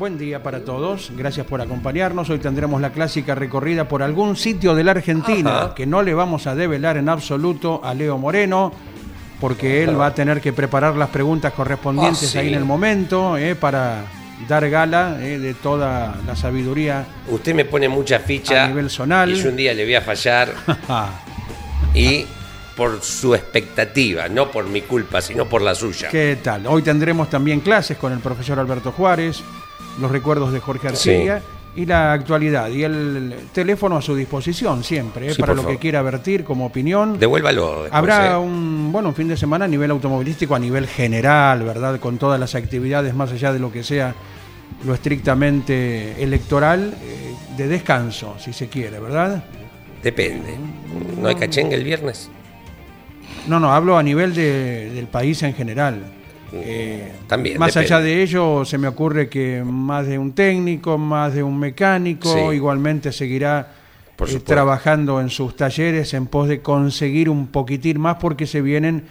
buen día para todos. Gracias por acompañarnos. Hoy tendremos la clásica recorrida por algún sitio de la Argentina Ajá. que no le vamos a develar en absoluto a Leo Moreno, porque él va a tener que preparar las preguntas correspondientes Ah, sí. ahí en el momento eh, para dar gala eh, de toda la sabiduría. Usted me pone mucha ficha A nivel zonal. y yo un día le voy a fallar y por su expectativa, no por mi culpa, sino por la suya. ¿Qué tal? Hoy tendremos también clases con el profesor Alberto Juárez, los recuerdos de Jorge Arcilla y la actualidad. Y el teléfono a su disposición siempre, eh, Sí, para lo favor. que quiera vertir como opinión. Devuélvalo. después, Habrá ¿eh? un, bueno, un fin de semana a nivel automovilístico, a nivel general, ¿verdad? Con todas las actividades, más allá de lo que sea lo estrictamente electoral, eh, de descanso, si se quiere, ¿verdad? Depende. ¿No hay cachengue el viernes? No, no, hablo a nivel de- del país en general. Eh, También, Más depende. allá de ello, se me ocurre que más de un técnico, más de un mecánico, Sí. igualmente seguirá Por eh, trabajando en sus talleres en pos de conseguir un poquitín más porque se vienen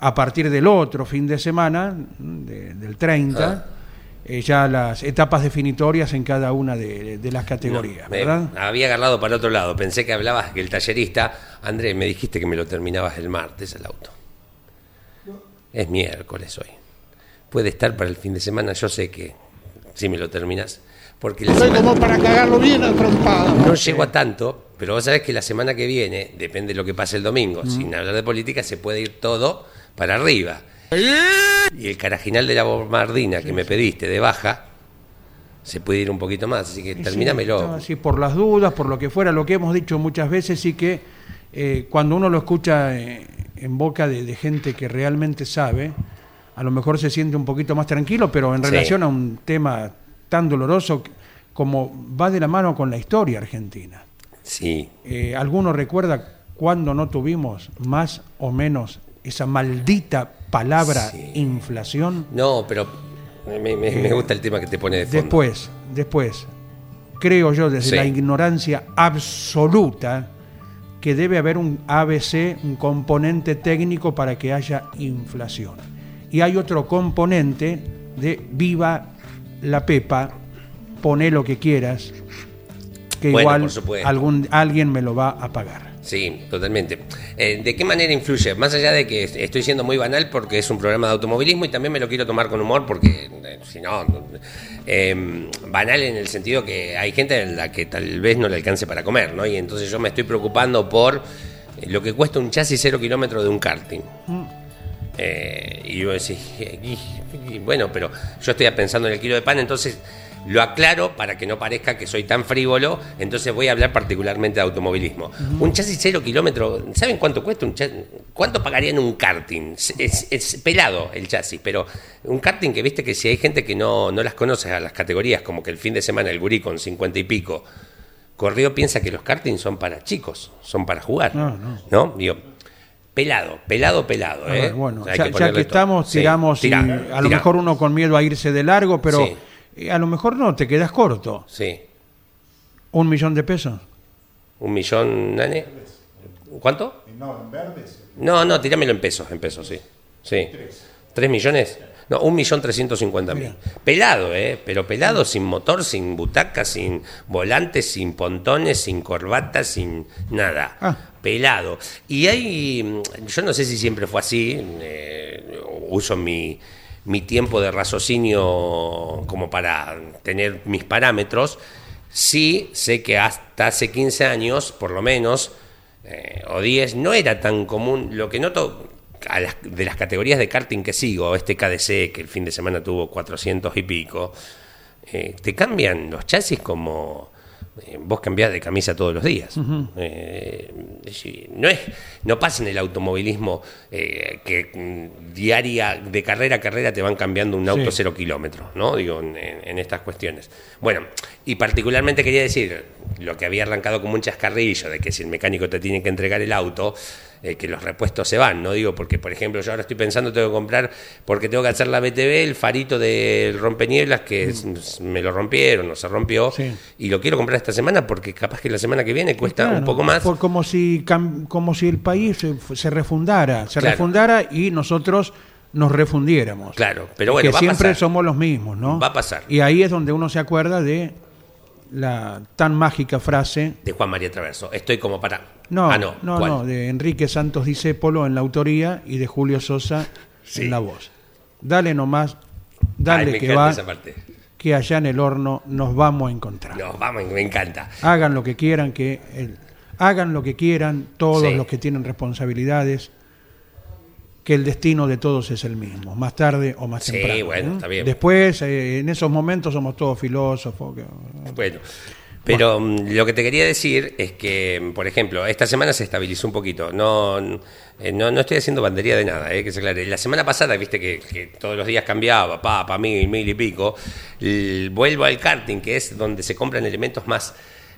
a partir del otro fin de semana, de- del 30, Ah. eh, ya las etapas definitorias en cada una de, de las categorías, había agarrado para otro lado. Pensé que hablabas que el tallerista. Andrés, me dijiste que me lo terminabas el martes el auto. Es miércoles hoy. Puede estar para el fin de semana. Yo sé que si me lo terminas. Porque la Soy semana- como para cagarlo bien a trompada. no llego a tanto, pero vos sabés que la semana que viene, depende de lo que pase el domingo, Mm. sin hablar de política, se puede ir todo para arriba. Y el carajinal de la bombardina que me pediste de baja, se puede ir un poquito más, así que estaba así por las dudas, por lo que fuera, lo que hemos dicho muchas veces, sí que eh, cuando uno lo escucha eh, en boca de, de gente que realmente sabe, a lo mejor se siente un poquito más tranquilo, pero en Sí. relación a un tema tan doloroso como va de la mano con la historia argentina. Sí, Eh, ¿Alguno recuerda cuándo no tuvimos más o menos esa maldita palabra Sí. inflación? no, pero me, me- me gusta el tema que te pone de fondo. Después, después, creo yo desde Sí. la ignorancia absoluta que debe haber un ABC, un componente técnico para que haya inflación. Y hay otro componente de viva la pepa, poné lo que quieras, que Bueno, igual algún, alguien me lo va a pagar. Sí, totalmente. Eh, ¿De qué manera influye? Más allá de que estoy siendo muy banal porque es un programa de automovilismo y también me lo quiero tomar con humor porque eh, si no, eh, banal en el sentido que hay gente a la que tal vez no le alcance para comer, ¿no? Y entonces yo me estoy preocupando por lo que cuesta un chasis cero kilómetro de un karting. Eh, y yo y bueno, pero yo estoy pensando en el kilo de pan, entonces lo aclaro para que no parezca que soy tan frívolo, entonces voy a hablar particularmente de automovilismo. Un chasis cero kilómetro, ¿saben cuánto cuesta un chasis? ¿Cuánto pagarían un karting? Es, es- es pelado el chasis, pero un karting que viste que si hay gente que no, no las conoce a las categorías, como que el fin de semana el gurí con 50 y pico, Correo piensa que los kartings son para chicos, son para jugar. No, no. ¿No? Digo, pelado, pelado, pelado. ¿eh? ver, bueno, ya, que ya estamos, Sí, tiramos, y a lo mejor uno con miedo a irse de largo, pero Sí. eh, a lo mejor no, te quedas corto. Sí. Un millón de pesos. Un millón, nane. ¿Cuánto? No, en verdes. No, no, tirámelo en pesos, en pesos, sí. Sí. ¿Tres millones? No, un millón trescientos cincuenta mil. Pelado, ¿eh? Pero pelado, sin motor, sin butaca, sin volante, sin pontones, sin corbata, sin nada. Ah. Pelado. Y hay, mm, yo no sé si siempre fue así, eh, uso mi, mi tiempo de raciocinio como para tener mis parámetros. Sí, sé que hasta hace 15 años, por lo menos, eh, o 10, no era tan común. Lo que noto a las- de las categorías de karting que sigo, este KDC, que el fin de semana tuvo 400 y pico, eh, te cambian los chasis como eh, vos cambiás de camisa todos los días. Eh, no es no pasa en el automovilismo que mm, diaria de carrera a carrera te van cambiando un auto Sí. cero kilómetros, ¿no? Digo, en, en- en estas cuestiones. Bueno, y particularmente quería decir lo que había arrancado como un chascarrillo de que si el mecánico te tiene que entregar el auto, eh, que los repuestos se van, ¿no? Digo, porque por ejemplo yo ahora estoy pensando, tengo que comprar, porque tengo que hacer la BTV, el farito del rompenieblas que s- me lo rompieron o se rompió, Mm. Sí. y lo quiero comprar esta semana porque capaz que la semana que viene cuesta Claro, un poco más. por- como, si, como si el país se, se refundara, se Claro. refundara y nosotros nos refundiéramos. Claro, pero bueno, que va a siempre pasar. somos los mismos, ¿no? Va a pasar. Y ahí es donde uno se acuerda de la tan mágica frase, De Juan María Traverso. Estoy como para. no, ah, no. no, de Enrique Santos Discépolo en la autoría y de Julio Sosa Sí. en la voz. Dale nomás, dale que va, esa parte. que allá en el horno nos vamos a encontrar. No, vamos, me encanta. hagan lo que quieran, que el- hagan lo que quieran todos Sí. los que tienen responsabilidades, que el destino de todos es el mismo, más tarde o más Sí, temprano. bueno, ¿no? está bien. Después, eh, en esos momentos somos todos filósofos. que- Bueno, pero mm, lo que te quería decir es que, mm, por ejemplo, esta semana se estabilizó un poquito. No, eh, no, no estoy haciendo bandería de nada, eh, que se aclare. La semana pasada, viste que, que todos los días cambiaba, pa, pa mil, mil y pico. Vuelvo al karting, que es donde se compran elementos más.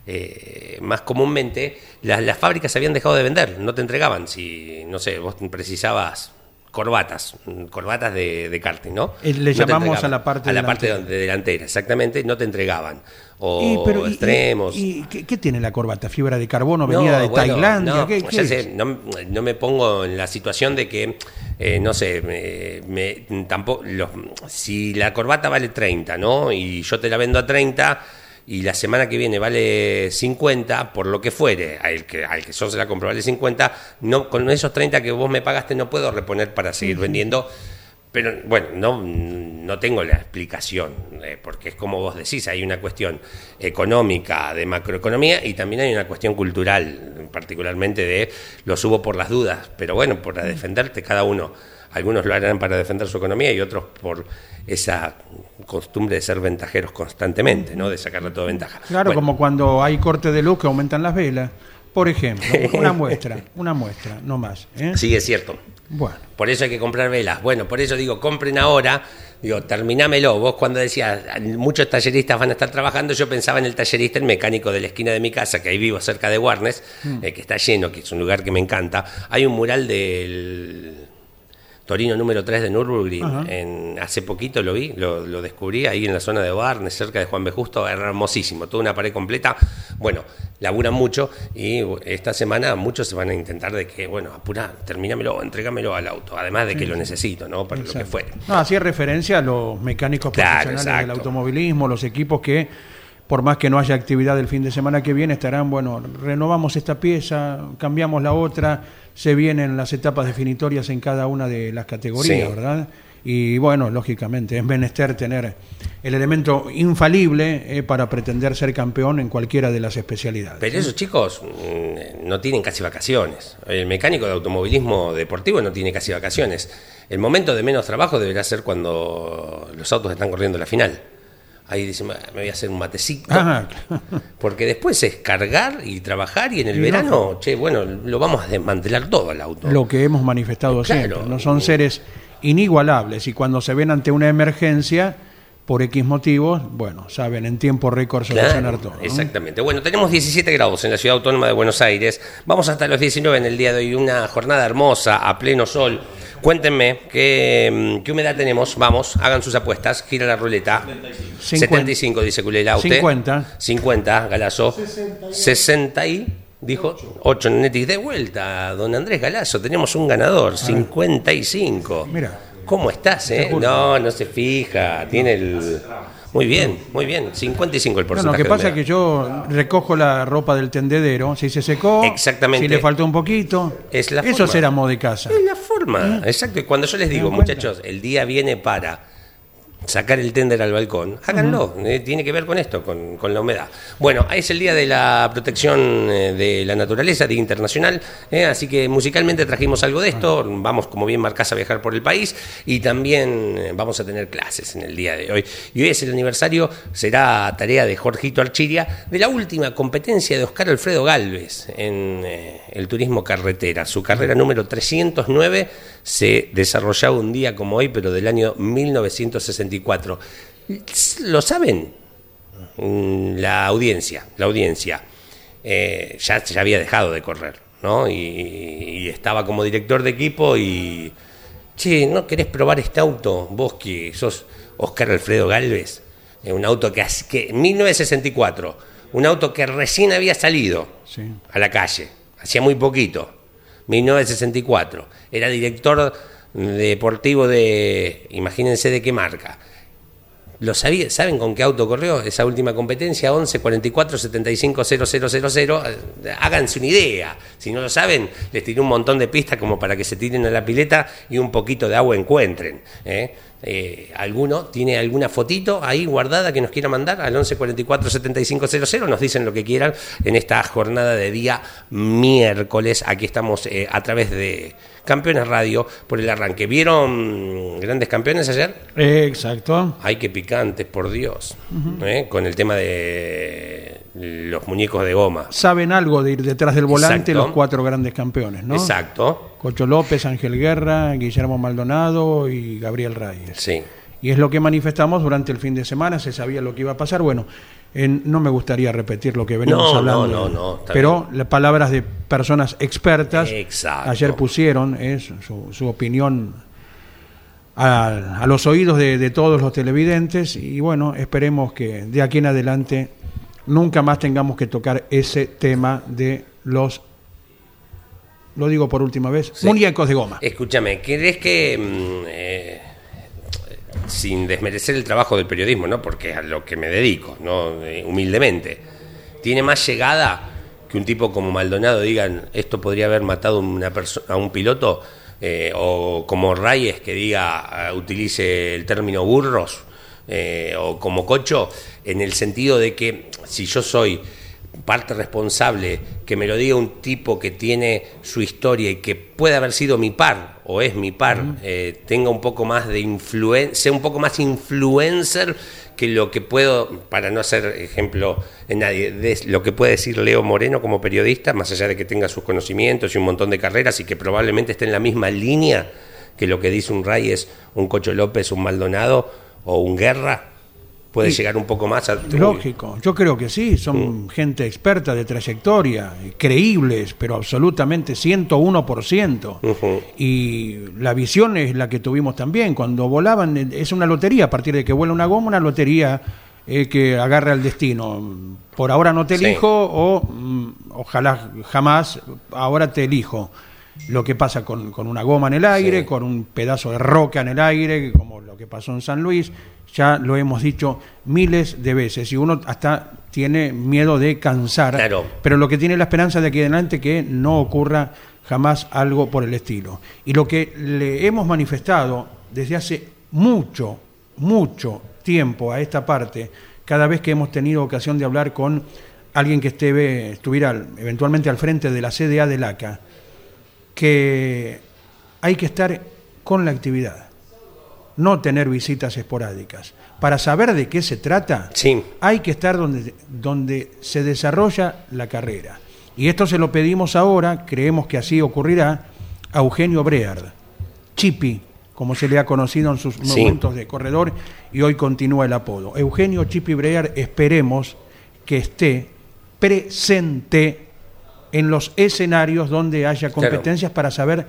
eh, más comúnmente las, las fábricas habían dejado de vender, no te entregaban. Si, no sé, vos precisabas corbatas, mm, corbatas de, de karting, ¿no? Eh, le llamamos a la parte a la parte delantera. de delantera, exactamente, no te entregaban. O Y, pero, extremos. ¿Y, y qué, qué tiene la corbata? ¿Fibra de carbono venida No, de bueno, Tailandia? no, ¿Qué- ya qué sé, es? no, no me pongo en la situación de que, eh, no sé, me, me- tampoco, los- si la corbata vale 30, ¿no? Y yo te la vendo a 30 y la semana que viene vale 50, por lo que fuere, al que, al que yo se la compro vale 50, no, con esos 30 que vos me pagaste no puedo reponer para seguir vendiendo. Pero bueno, no, no tengo la explicación, eh, porque es como vos decís, hay una cuestión económica, de macroeconomía, y también hay una cuestión cultural, particularmente de lo subo por las dudas, pero bueno, para defenderte cada uno, algunos lo harán para defender su economía y otros por esa costumbre de ser ventajeros constantemente, ¿no? De sacarle toda ventaja. Claro, Bueno, como cuando hay corte de luz que aumentan las velas. Por ejemplo, una muestra, una muestra, no más. ¿eh? Sí, es cierto. Bueno, Por eso hay que comprar velas. Bueno, por eso digo, compren ahora. Digo, terminámelo. Vos cuando decías, muchos talleristas van a estar trabajando, yo pensaba en el tallerista, el mecánico de la esquina de mi casa, que ahí vivo cerca de Warnes, eh, que está lleno, que es un lugar que me encanta. Hay un mural del Torino número 3 de Nürburgring. Ajá. En, hace poquito lo vi, lo, lo descubrí ahí en la zona de Warnes, cerca de Juan B. Justo. Era hermosísimo, toda una pared completa. Bueno, laburan mucho y esta semana muchos se van a intentar de que, bueno, apurá, termínamelo, entrégamelo al auto. Además de que lo necesito, ¿no? Para lo que fuere. No, hacía referencia a los mecánicos Claro, profesionales del automovilismo, los equipos que, por más que no haya actividad el fin de semana que viene, estarán, bueno, renovamos esta pieza, cambiamos la otra, se vienen las etapas definitorias en cada una de las categorías, Sí. ¿verdad? Y bueno, lógicamente, es menester tener el elemento infalible eh, para pretender ser campeón en cualquiera de las especialidades. Pero esos chicos mm, no tienen casi vacaciones. El mecánico de automovilismo deportivo no tiene casi vacaciones. El momento de menos trabajo deberá ser cuando los autos están corriendo la final. Ahí dicen, "Ah, me voy a hacer un matecito. Ah, Porque después es cargar y trabajar y en el Y verano, che, bueno, lo vamos a desmantelar todo el auto. lo que hemos manifestado Claro. siempre. No son seres inigualables y cuando se ven ante una emergencia, por X motivos, bueno, saben en tiempo récord solucionar todo. ¿no? Exactamente. Bueno, tenemos 17 grados en la ciudad autónoma de Buenos Aires. Vamos hasta los 19 en el día de hoy. Una jornada hermosa, a pleno sol. Cuéntenme qué, mm, qué humedad tenemos. Vamos, hagan sus apuestas. Gira la ruleta. 75, dice Culela. ¿Usted? 50. 50, Galazo. 60 y. Dijo 8 Netis de vuelta, don Andrés Galazo. Tenemos un ganador, 55. Mira. ¿Cómo estás, eh? No, no se fija. Tiene el. Muy bien, muy bien. 55 el No, porcentaje. lo que pasa es que yo recojo la ropa del tendedero, si se secó, Exactamente. si le faltó un poquito, Es la eso forma. será amo de casa. Es la forma, exacto. Y cuando yo les digo, muchachos, el día viene para sacar el tender al balcón, háganlo. eh, tiene que ver con esto, con, con la humedad. Bueno, es el día de la protección eh, de la naturaleza, Día Internacional. eh, así que musicalmente trajimos algo de esto. Vamos, como bien marcás, a viajar por el país. Y también vamos a tener clases en el día de hoy. Y hoy es el aniversario, será tarea de Jorgito Archiria, de la última competencia de Oscar Alfredo Galvez en eh, el turismo carretera. Su carrera número 309 se desarrollaba un día como hoy, pero del año 1964. ¿Lo saben? Mm, La audiencia, la audiencia. Eh, ya, ya había dejado de correr, ¿no? Y, y estaba como director de equipo y... Che, ¿no querés probar este auto? Vos que sos Oscar Alfredo Galvez. Eh, un auto que, hace- que 1964, un auto que recién había salido Sí. a la calle, hacía muy poquito, 1964. Era director deportivo de, imagínense de qué marca. ¿Lo sabía, ¿Saben con qué auto corrió esa última competencia? 11 44 75 000. Eh, Háganse una idea. Si no lo saben, les tiré un montón de pistas como para que se tiren a la pileta y un poquito de agua encuentren. ¿eh? Eh, ¿Alguno tiene alguna fotito ahí guardada que nos quiera mandar al 11 44 75 000? Nos dicen lo que quieran en esta jornada de día miércoles. Aquí estamos eh, a través de Campeones Radio por el arranque. ¿Vieron grandes campeones ayer? Exacto. Ay, qué picantes, por Dios. ¿Eh? Con el tema de los muñecos de goma. Saben algo de ir detrás del volante Exacto. los cuatro grandes campeones, ¿no? Exacto. Cocho López, Ángel Guerra, Guillermo Maldonado y Gabriel Reyes. Sí. Y es lo que manifestamos durante el fin de semana, se sabía lo que iba a pasar. Bueno, en- no me gustaría repetir lo que venimos No, hablando. no, no, pero las palabras de personas expertas Exacto. ayer pusieron eh, su, su opinión a, a los oídos de, de todos los televidentes y bueno, esperemos que de aquí en adelante nunca más tengamos que tocar ese tema de los, lo digo por última vez, Sí. muñecos de goma. Escúchame, ¿crees que, mm, eh, sin desmerecer el trabajo del periodismo, ¿no? porque es a lo que me dedico, ¿no? Eh, humildemente, tiene más llegada que un tipo como Maldonado digan esto podría haber matado a una a un piloto? Eh, o como Reyes que diga, utilice el término burros, eh, o como Cocho, en el sentido de que si yo soy parte responsable, que me lo diga un tipo que tiene su historia y que puede haber sido mi par o es mi par, eh, tenga un poco más de influencia, sea un poco más influencer que lo que puedo, para no hacer ejemplo en nadie, de lo que puede decir Leo Moreno como periodista, más allá de que tenga sus conocimientos y un montón de carreras y que probablemente esté en la misma línea que lo que dice un Reyes, un Cocho López, un Maldonado o un Guerra, puede llegar un poco más a... Lógico, yo creo que sí, son gente experta de trayectoria, creíbles, pero absolutamente 101%. Ujú. Y la visión es la que tuvimos también, cuando volaban, eh, es una lotería, a partir de que vuela una goma, una lotería eh, que agarra el destino. Por ahora no te Sí. elijo o mm, ojalá jamás, ahora te elijo. Lo que pasa con, con una goma en el aire, Sí. con un pedazo de roca en el aire, como lo que pasó en San Luis, ya lo hemos dicho miles de veces y uno hasta tiene miedo de cansar, Claro. pero lo que tiene la esperanza de aquí adelante que no ocurra jamás algo por el estilo. Y lo que le hemos manifestado desde hace mucho, mucho tiempo a esta parte, cada vez que hemos tenido ocasión de hablar con alguien que esté, estuviera eventualmente al frente de la CDA del ACA, que hay que estar con la actividad, no tener visitas esporádicas. Para saber de qué se trata, Sí. hay que estar donde, donde se desarrolla la carrera. Y esto se lo pedimos ahora, creemos que así ocurrirá, a Eugenio Breard, Chipi, como se le ha conocido en sus Sí. momentos de corredor, y hoy continúa el apodo. Eugenio Chipi Breard, esperemos que esté presente en los escenarios donde haya Claro. competencias para saber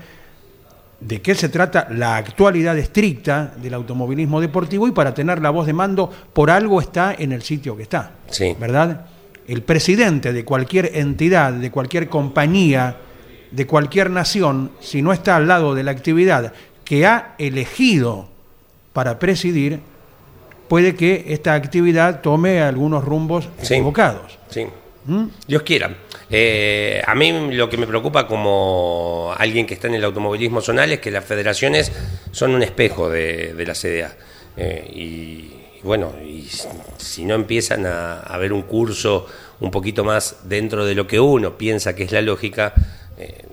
de qué se trata la actualidad estricta del automovilismo deportivo y para tener la voz de mando, por algo está en el sitio que está. Sí. ¿Verdad? El presidente de cualquier entidad, de cualquier compañía, de cualquier nación, si no está al lado de la actividad que ha elegido para presidir, puede que esta actividad tome algunos rumbos Sí. equivocados. Sí. ¿Mm? Dios quiera. Eh, a mí lo que me preocupa como alguien que está en el automovilismo zonal es que las federaciones son un espejo de, de la CDA. Eh, y, bueno, y si no empiezan a, a ver un curso un poquito más dentro de lo que uno piensa que es la lógica, eh,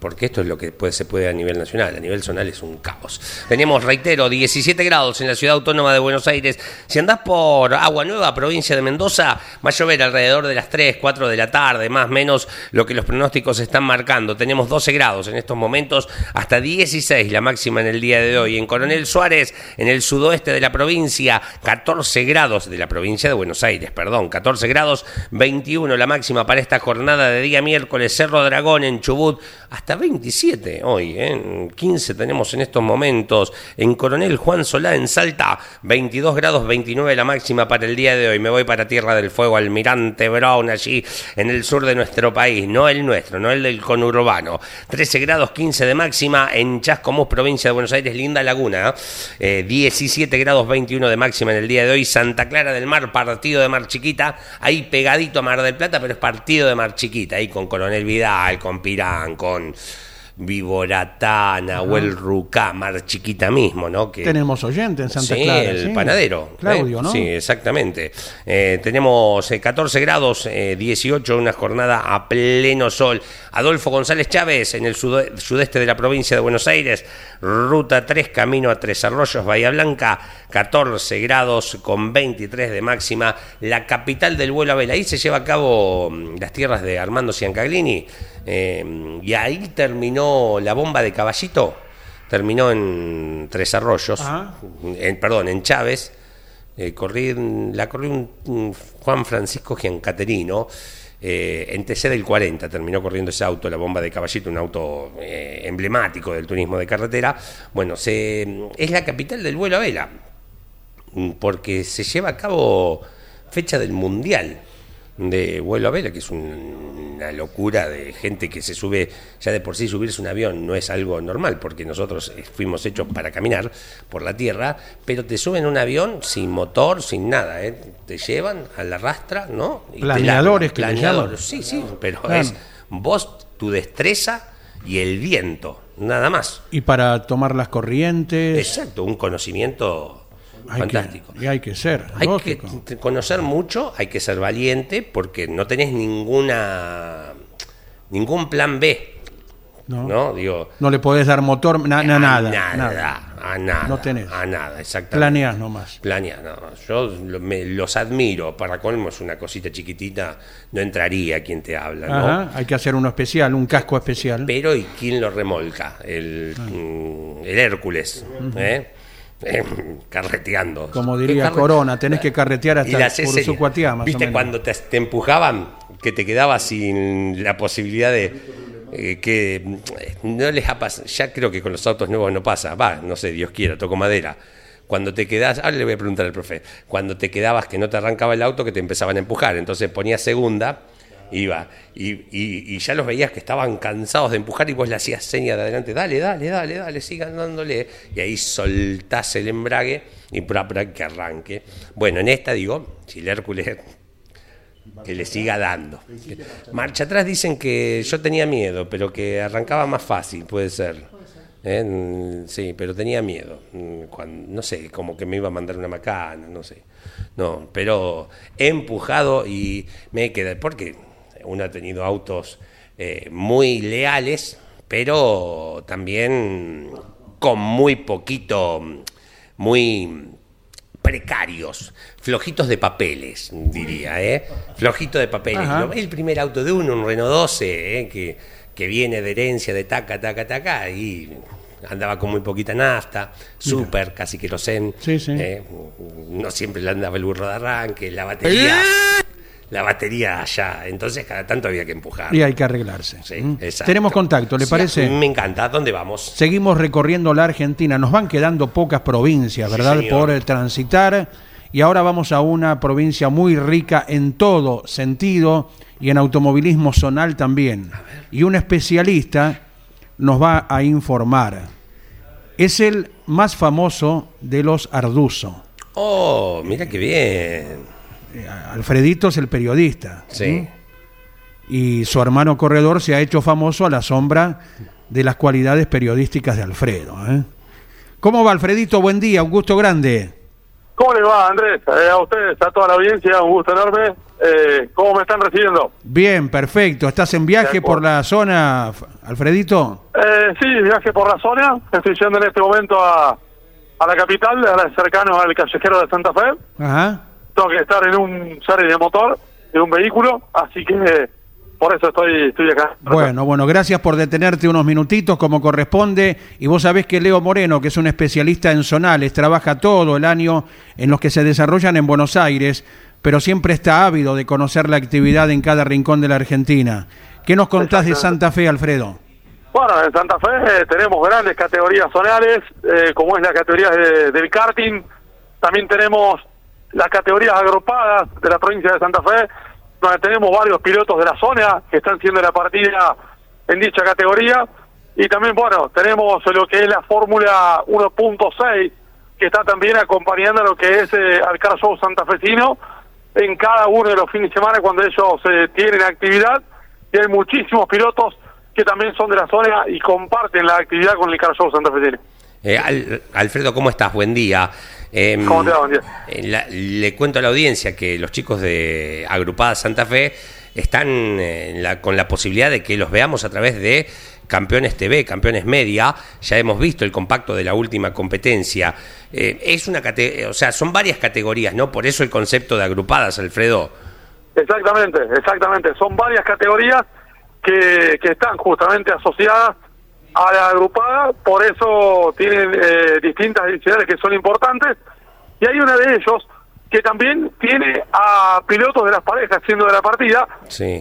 porque esto es lo que se puede a nivel nacional, a nivel zonal es un caos. Tenemos, reitero, 17 grados en la ciudad autónoma de Buenos Aires. Si andás por Agua Nueva, provincia de Mendoza, va a llover alrededor de las 3, 4 de la tarde, más o menos lo que los pronósticos están marcando. Tenemos 12 grados en estos momentos, hasta 16 la máxima en el día de hoy. En Coronel Suárez, en el sudoeste de la provincia, 14 grados de la provincia de Buenos Aires, perdón, 14 grados, 21 la máxima para esta jornada de día miércoles. Cerro Dragón en Chubut, hasta 27 hoy, ¿eh? En 15 tenemos en estos momentos. En Coronel Juan Solá, en Salta, 22 grados, 29 la máxima para el día de hoy. Me voy para Tierra del Fuego, Almirante Brown, allí en el sur de nuestro país, no el nuestro, no el del conurbano. 13 grados, 15 de máxima en Chascomús, provincia de Buenos Aires, linda laguna. ¿eh? Eh, 17 grados, 21 de máxima en el día de hoy. Santa Clara del Mar, partido de Mar Chiquita, ahí pegadito a Mar del Plata, pero es partido de Mar Chiquita, ahí con Coronel Vidal, con Pirán, con Viboratana o el Rucá, Mar Chiquita mismo, ¿no? Que, Tenemos oyente en Santa sí, Clara. el sí. panadero. Claudio, ¿eh? ¿no? Sí, exactamente. Eh, tenemos eh, 14 grados, eh, 18, una jornada a pleno sol. Adolfo González Chávez, en el sudeste de la provincia de Buenos Aires, ruta 3, camino a Tres Arroyos, Bahía Blanca, 14 grados con 23 de máxima. La capital del vuelo a vela. Ahí se lleva a cabo mm, las tierras de Armando Ciancaglini. eh, y ahí terminó la bomba de caballito terminó en Tres Arroyos, Ajá. en, perdón, en Chávez, eh, corrí, la corrí un, un Juan Francisco Giancaterino, eh, en TC del 40 terminó corriendo ese auto, la bomba de caballito, un auto eh, emblemático del turismo de carretera. Bueno, se, es la capital del vuelo a vela, mm, porque se lleva a cabo fecha del Mundial de vuelo a vela, que es un- una locura de gente que se sube, ya de por sí subirse un avión no es algo normal, porque nosotros eh, fuimos hechos para caminar por la tierra, pero te suben a un avión sin motor, sin nada, ¿eh? te llevan a la rastra, ¿no? Y te Planeadores que Planeadores, sí, sí, pero Claro. es vos, tu destreza y el viento, nada más. Y para tomar las corrientes. Exacto, un conocimiento hay que- fantástico. y hay que ser. Hay lógico. que conocer mucho, hay que ser valiente porque no tenés ninguna ningún plan B, ¿no? ¿no? Digo, No le podés dar motor, na- na- a nada, nada, nada. a nada, No tenés. a nada, exactamente. Planeás nomás. Planear, no, yo me- los admiro, para colmo es una cosita chiquitita, no entraría quien te habla, ¿no? Hay que hacer uno especial, un casco especial. Pero ¿y quién lo remolca? El, Ah. mm, el Hércules, ¿eh? Eh, carreteando. Como ¿Qué diría Corona, tenés que carretear hasta más o ¿Viste cuando te, te empujaban? Que te quedabas sin la posibilidad de. eh, que mm, no les ha pasado. Ya creo que con los autos nuevos no pasa. Va, no sé, Dios quiera, toco madera. Cuando te quedás, ahora le voy a preguntar al profe, cuando te quedabas que no te arrancaba el auto, que te empezaban a empujar, entonces ponías segunda, iba, y, y- y ya los veías que estaban cansados de empujar y vos le hacías seña de adelante, dale, dale, dale, dale, sigan dándole, y ahí soltás el embrague y pra, pra, que arranque. Bueno, en esta digo, si el Hércules que le siga dando. Marcha atrás dicen que yo tenía miedo, pero que arrancaba más fácil, puede ser. ¿Eh? Mm, Sí, pero tenía miedo. Mm, cuan- no sé, como que me iba a mandar una macana, no sé. No, pero he empujado y me he quedado. Porque uno ha tenido autos eh, muy leales, pero también con muy poquito, muy precarios, flojitos de papeles, diría, ¿eh? Flojito de papeles. Ajá. El primer auto de uno, un Renault 12, ¿eh? que, que viene de herencia de taca, taca, taca, y andaba con muy poquita nafta, súper, casi querosén. Sí, sí. ¿eh? No siempre le andaba el burro de arranque, la batería. La batería allá, entonces cada tanto había que empujar. Y hay que arreglarse. Sí, ¿Mm? exacto. Tenemos contacto, ¿le Sí, parece? Me encanta. ¿A dónde vamos? Seguimos recorriendo la Argentina. Nos van quedando pocas provincias, ¿verdad? Por eh, transitar. Y ahora vamos a una provincia muy rica en todo sentido y en automovilismo zonal también. Y un especialista nos va a informar. Es el más famoso de los Arduzo. Oh, mira qué bien. Eh, Alfredito es el periodista. Sí. Y su hermano corredor se ha hecho famoso a la sombra de las cualidades periodísticas de Alfredo. ¿eh? ¿Cómo va, Alfredito? Buen día, un gusto grande. ¿Cómo le va, Andrés? Eh, a ustedes, a toda la audiencia, un gusto enorme. Eh, ¿Cómo me están recibiendo? Bien, perfecto. ¿Estás en viaje por la zona, Alfredito? Eh, sí, viaje por la zona. Estoy yendo en este momento a, a la capital, a cercano al callejero de Santa Fe. Ajá. Tengo que estar en un serie de motor, en un vehículo, así que por eso estoy, estoy acá. Bueno, bueno, gracias por detenerte unos minutitos como corresponde. Y vos sabés que Leo Moreno, que es un especialista en zonales, trabaja todo el año en los que se desarrollan en Buenos Aires, pero siempre está ávido de conocer la actividad en cada rincón de la Argentina. ¿Qué nos contás de Santa Fe, Alfredo? Bueno, en Santa Fe eh, tenemos grandes categorías zonales, eh, como es la categoría del karting. También tenemos las categorías agrupadas de la provincia de Santa Fe, donde tenemos varios pilotos de la zona que están haciendo la partida en dicha categoría. Y también, bueno, tenemos lo que es la Fórmula 1.6, que está también acompañando lo que es eh, al Car Show santafesino en cada uno de los fines de semana cuando ellos eh, tienen actividad. Y hay muchísimos pilotos que también son de la zona y comparten la actividad con el Car Show santafesino. Eh, Alfredo, ¿cómo estás? Buen día. Em, ¿Cómo te va? Eh, le cuento a la audiencia que los chicos de Agrupada Santa Fe están eh, con la posibilidad de que los veamos a través de Campeones TV, Campeones Media. Ya hemos visto el compacto de la última competencia. es una o sea, son varias categorías, ¿no? Por eso el concepto de agrupadas, Alfredo. Exactamente, exactamente. Son varias categorías que, que están justamente asociadas a la agrupada, por eso tienen eh, distintas ediciones que son importantes, y hay una de ellos que también tiene a pilotos de las parejas siendo de la partida,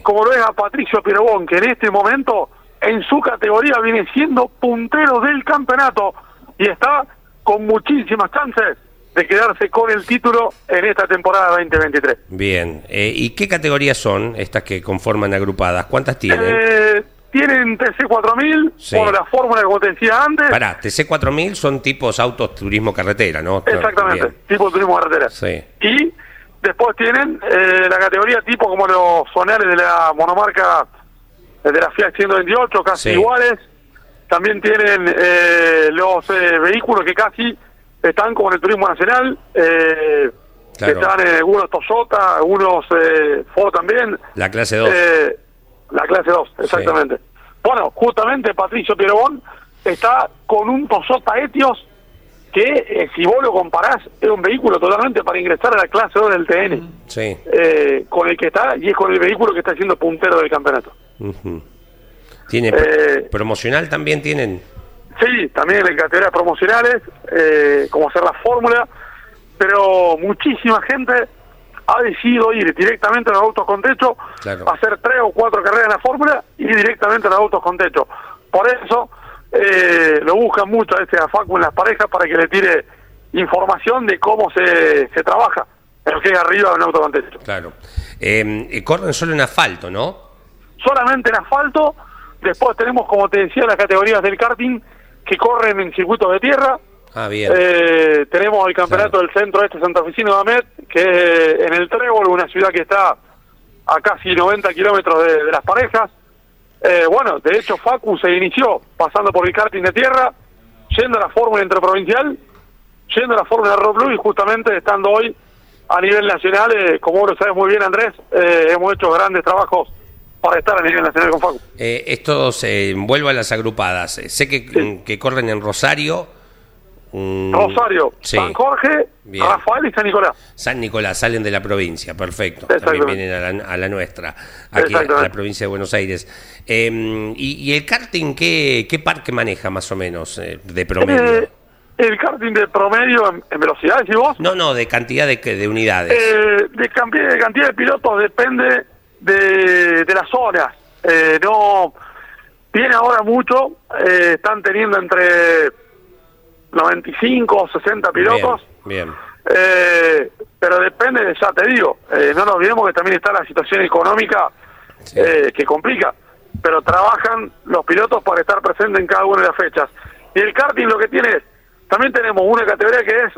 como lo es a Patricio Pirobón, que en este momento en su categoría viene siendo puntero del campeonato y está con muchísimas chances de quedarse con el título en esta temporada 2023. Bien, eh, ¿y qué categorías son estas que conforman agrupadas? ¿Cuántas tienen? Eh, tienen TC4000 por la fórmula que te decía antes. Pará, TC4000 son tipos autos turismo carretera, ¿no? Exactamente, tipo turismo carretera. Sí. Y después tienen eh, la categoría tipo como los sonales de la monomarca de la Fiat 128, casi iguales. También tienen eh, los eh, vehículos que casi están como en el turismo nacional. Eh, que están algunos Toyota, algunos Ford también. La clase 2. La clase 2, exactamente. Bueno, justamente Patricio Pierobón está con un Toyota Etios que, eh, si vos lo comparás, es un vehículo totalmente para ingresar a la clase 2 del TN. Sí. Eh, con el que está, y es con el vehículo que está siendo puntero del campeonato. ¿Tiene eh, promocional también tienen? Sí, también en categorías promocionales, como hacer la fórmula, pero muchísima gente ha decidido ir directamente a los autos con techo, hacer tres o cuatro carreras en la fórmula y directamente a los autos con techo. Por eso eh, lo buscan mucho a este Facu en las parejas para que le tire información de cómo se, se trabaja en lo que es arriba de un auto con techo. Claro. Eh, corren solo en asfalto, ¿no? Solamente en asfalto. Después tenemos, como te decía, las categorías del karting que corren en circuitos de tierra, Ah, bien. Eh, tenemos el campeonato del centro este santafesino de Amet, que es en el Trébol, una ciudad que está a casi 90 kilómetros de, las parejas. Eh, bueno, de hecho Facu se inició pasando por el karting de tierra, yendo a la fórmula interprovincial, yendo a la fórmula Rock Blue y justamente estando hoy a nivel nacional, eh, como lo sabes muy bien Andrés, hemos hecho grandes trabajos para estar a nivel nacional con Facu. estos, vuelvo a las agrupadas, sé que, que corren en Rosario, Rosario, San Jorge, Rafael y San Nicolás. San Nicolás, salen de la provincia, perfecto. También vienen a la, nuestra, aquí a la provincia de Buenos Aires. Em, y, el karting qué, qué parque maneja más o menos eh, de promedio? Eh, el karting de promedio en, velocidad, ¿decís vos? No, no, de cantidad de, de unidades. Eh, de, cantidad de pilotos depende de, de las zonas. no, tiene ahora mucho, están teniendo entre 95 o 60 pilotos. Bien. Eh, pero depende, de, ya te digo, eh, no nos olvidemos que también está la situación económica eh, que complica, pero trabajan los pilotos para estar presentes en cada una de las fechas. Y el karting lo que tiene es, también tenemos una categoría que es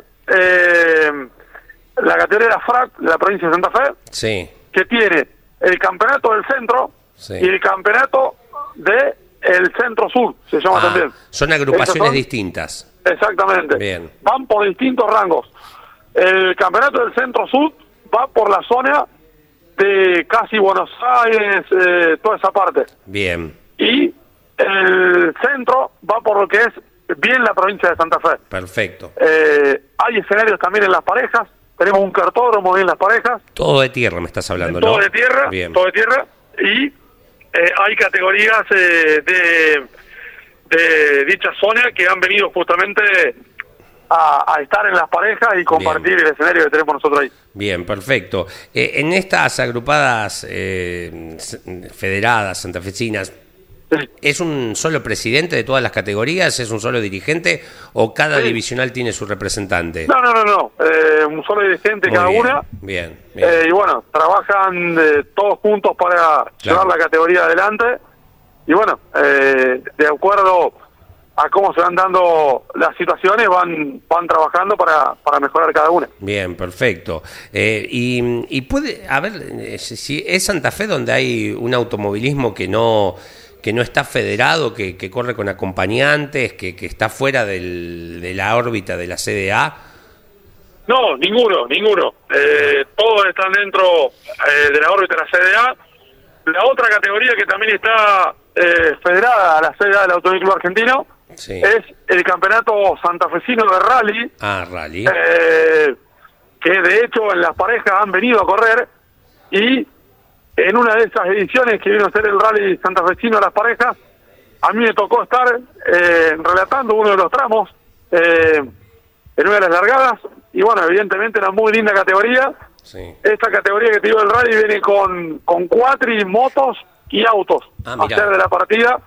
la categoría de la FRAC de la provincia de Santa Fe, sí. que tiene el campeonato del centro y el campeonato de el Centro Sur, se llama Ah, también. son agrupaciones son- distintas. Exactamente. Bien. Van por distintos rangos. El campeonato del Centro Sur va por la zona de casi Buenos Aires, eh, toda esa parte. Bien, Y el centro va por lo que es bien la provincia de Santa Fe. perfecto. Eh, hay escenarios también en las parejas. Tenemos un cartódromo en las parejas. Todo de tierra me estás hablando, ¿no? todo de tierra. Bien. Todo de tierra. Y eh, hay categorías eh, de, de dicha zona que han venido justamente a, a estar en las parejas y compartir el escenario que tenemos nosotros ahí. Bien, perfecto. Eh, en estas agrupadas eh, federadas santafesinas, Sí. ¿es un solo presidente de todas las categorías? ¿Es un solo dirigente? ¿O cada Sí. divisional tiene su representante? No, no, no, no. Eh, un solo dirigente Muy cada bien, una. Bien, bien. Eh, y bueno, trabajan eh, todos juntos para llevar la categoría adelante. Y bueno, eh, de acuerdo a cómo se van dando las situaciones, van van trabajando para, para mejorar cada una. Bien, perfecto. Eh, y, y puede, a ver, eh, si si es Santa Fe donde hay un automovilismo que no que no está federado, que, que corre con acompañantes, que, que está fuera del- de la órbita de la CDA. No, ninguno, ninguno. Eh, todos están dentro eh, de la órbita de la CDA. La otra categoría que también está eh, federada a la CDA del Automóvil Argentino Sí. es el Campeonato Santafesino de Rally, Ah, rally. eh, que de hecho en las parejas han venido a correr y en una de esas ediciones que vino a ser el rally santafesino a las parejas, a mí me tocó estar eh, relatando uno de los tramos eh, en una de las largadas y bueno, evidentemente una muy linda categoría. Sí. Esta categoría que te digo del rally viene con, con cuatri, motos y autos Ah, a hacer de la partida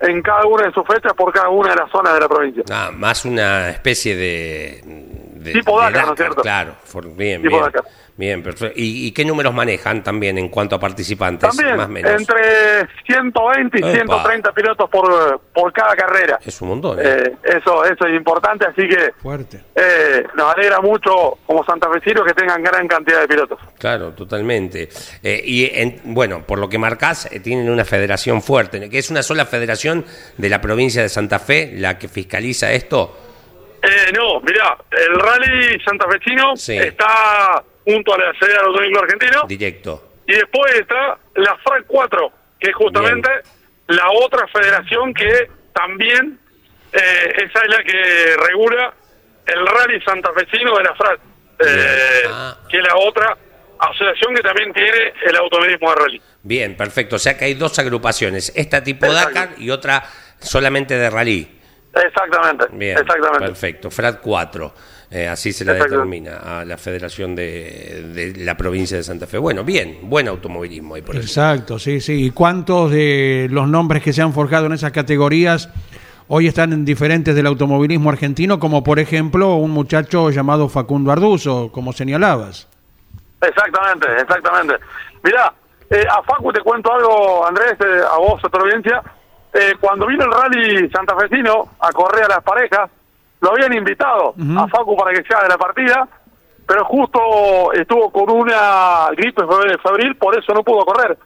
en cada una de sus fechas por cada una de las zonas de la provincia. Ah, más una especie de... de- Tipo de Dakar, ¿no es cierto? Claro, bien, Tipo bien. Dakar. Bien, perfecto. ¿Y, y qué números manejan también en cuanto a participantes? También, más menos. entre 120 y Epa. 130 pilotos por, por cada carrera. Es un montón. ¿eh? Eh, eso, eso es importante, así que Fuerte. eh, nos alegra mucho como santafesinos que tengan gran cantidad de pilotos. Claro, totalmente. Eh, y en- bueno, por lo que marcás, eh, tienen una federación fuerte, que es una sola federación de la provincia de Santa Fe la que fiscaliza esto. Eh, no, mirá, el rally santafesino Sí. está junto a la sede del Automóvil Argentino Directo. y después está la FRAC 4, que es justamente la otra federación que también, eh, esa es la que regula el rally santafesino de la FRAC, eh. Ah. que es la otra asociación que también tiene el automovilismo de rally. Bien, perfecto. O sea que hay dos agrupaciones, esta tipo Exacto. Dakar y otra solamente de rally. Exactamente, Bien, exactamente. perfecto. FRAD 4, eh, así se la determina a la Federación de, de la provincia de Santa Fe. Bueno, bien, buen automovilismo ahí por eso. Exacto, sí, sí. ¿Y cuántos de los nombres que se han forjado en esas categorías hoy están en diferentes del automovilismo argentino, como por ejemplo un muchacho llamado Facundo Arduzo, como señalabas? Exactamente, exactamente. Mirá, eh, a Facu te cuento algo, Andrés, eh, a vos, a tu audiencia. Eh, cuando vino el rally santafesino a correr a las parejas, lo habían invitado a Facu para que sea de la partida, pero justo estuvo con una gripe febril, por eso no pudo correr.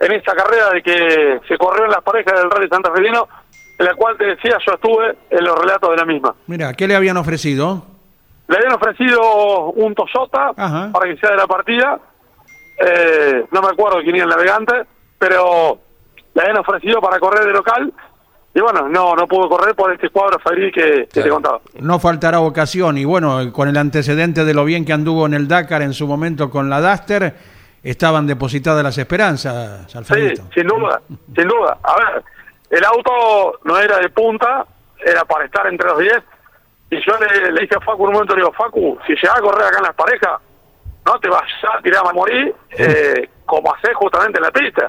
En esa carrera de que se corrió en las parejas del rally santafesino, en la cual te decía, yo estuve en los relatos de la misma. Mira, ¿qué le habían ofrecido? Le habían ofrecido un Toyota Ajá. para que sea de la partida. Eh, no me acuerdo quién era el navegante, pero le habían ofrecido para correr de local. Y bueno, no no pudo correr por este cuadro febril que, que te contaba. No faltará ocasión. Y bueno, con el antecedente de lo bien que anduvo en el Dakar en su momento con la Duster, estaban depositadas las esperanzas, Sí, Alfredito. sin duda, sin duda. A ver, el auto no era de punta, era para estar entre los 10. Y yo le, le dije a Facu en un momento, le digo, Facu, si llegás a correr acá en las parejas, no te vas a tirar a morir eh, como haces justamente en la pista.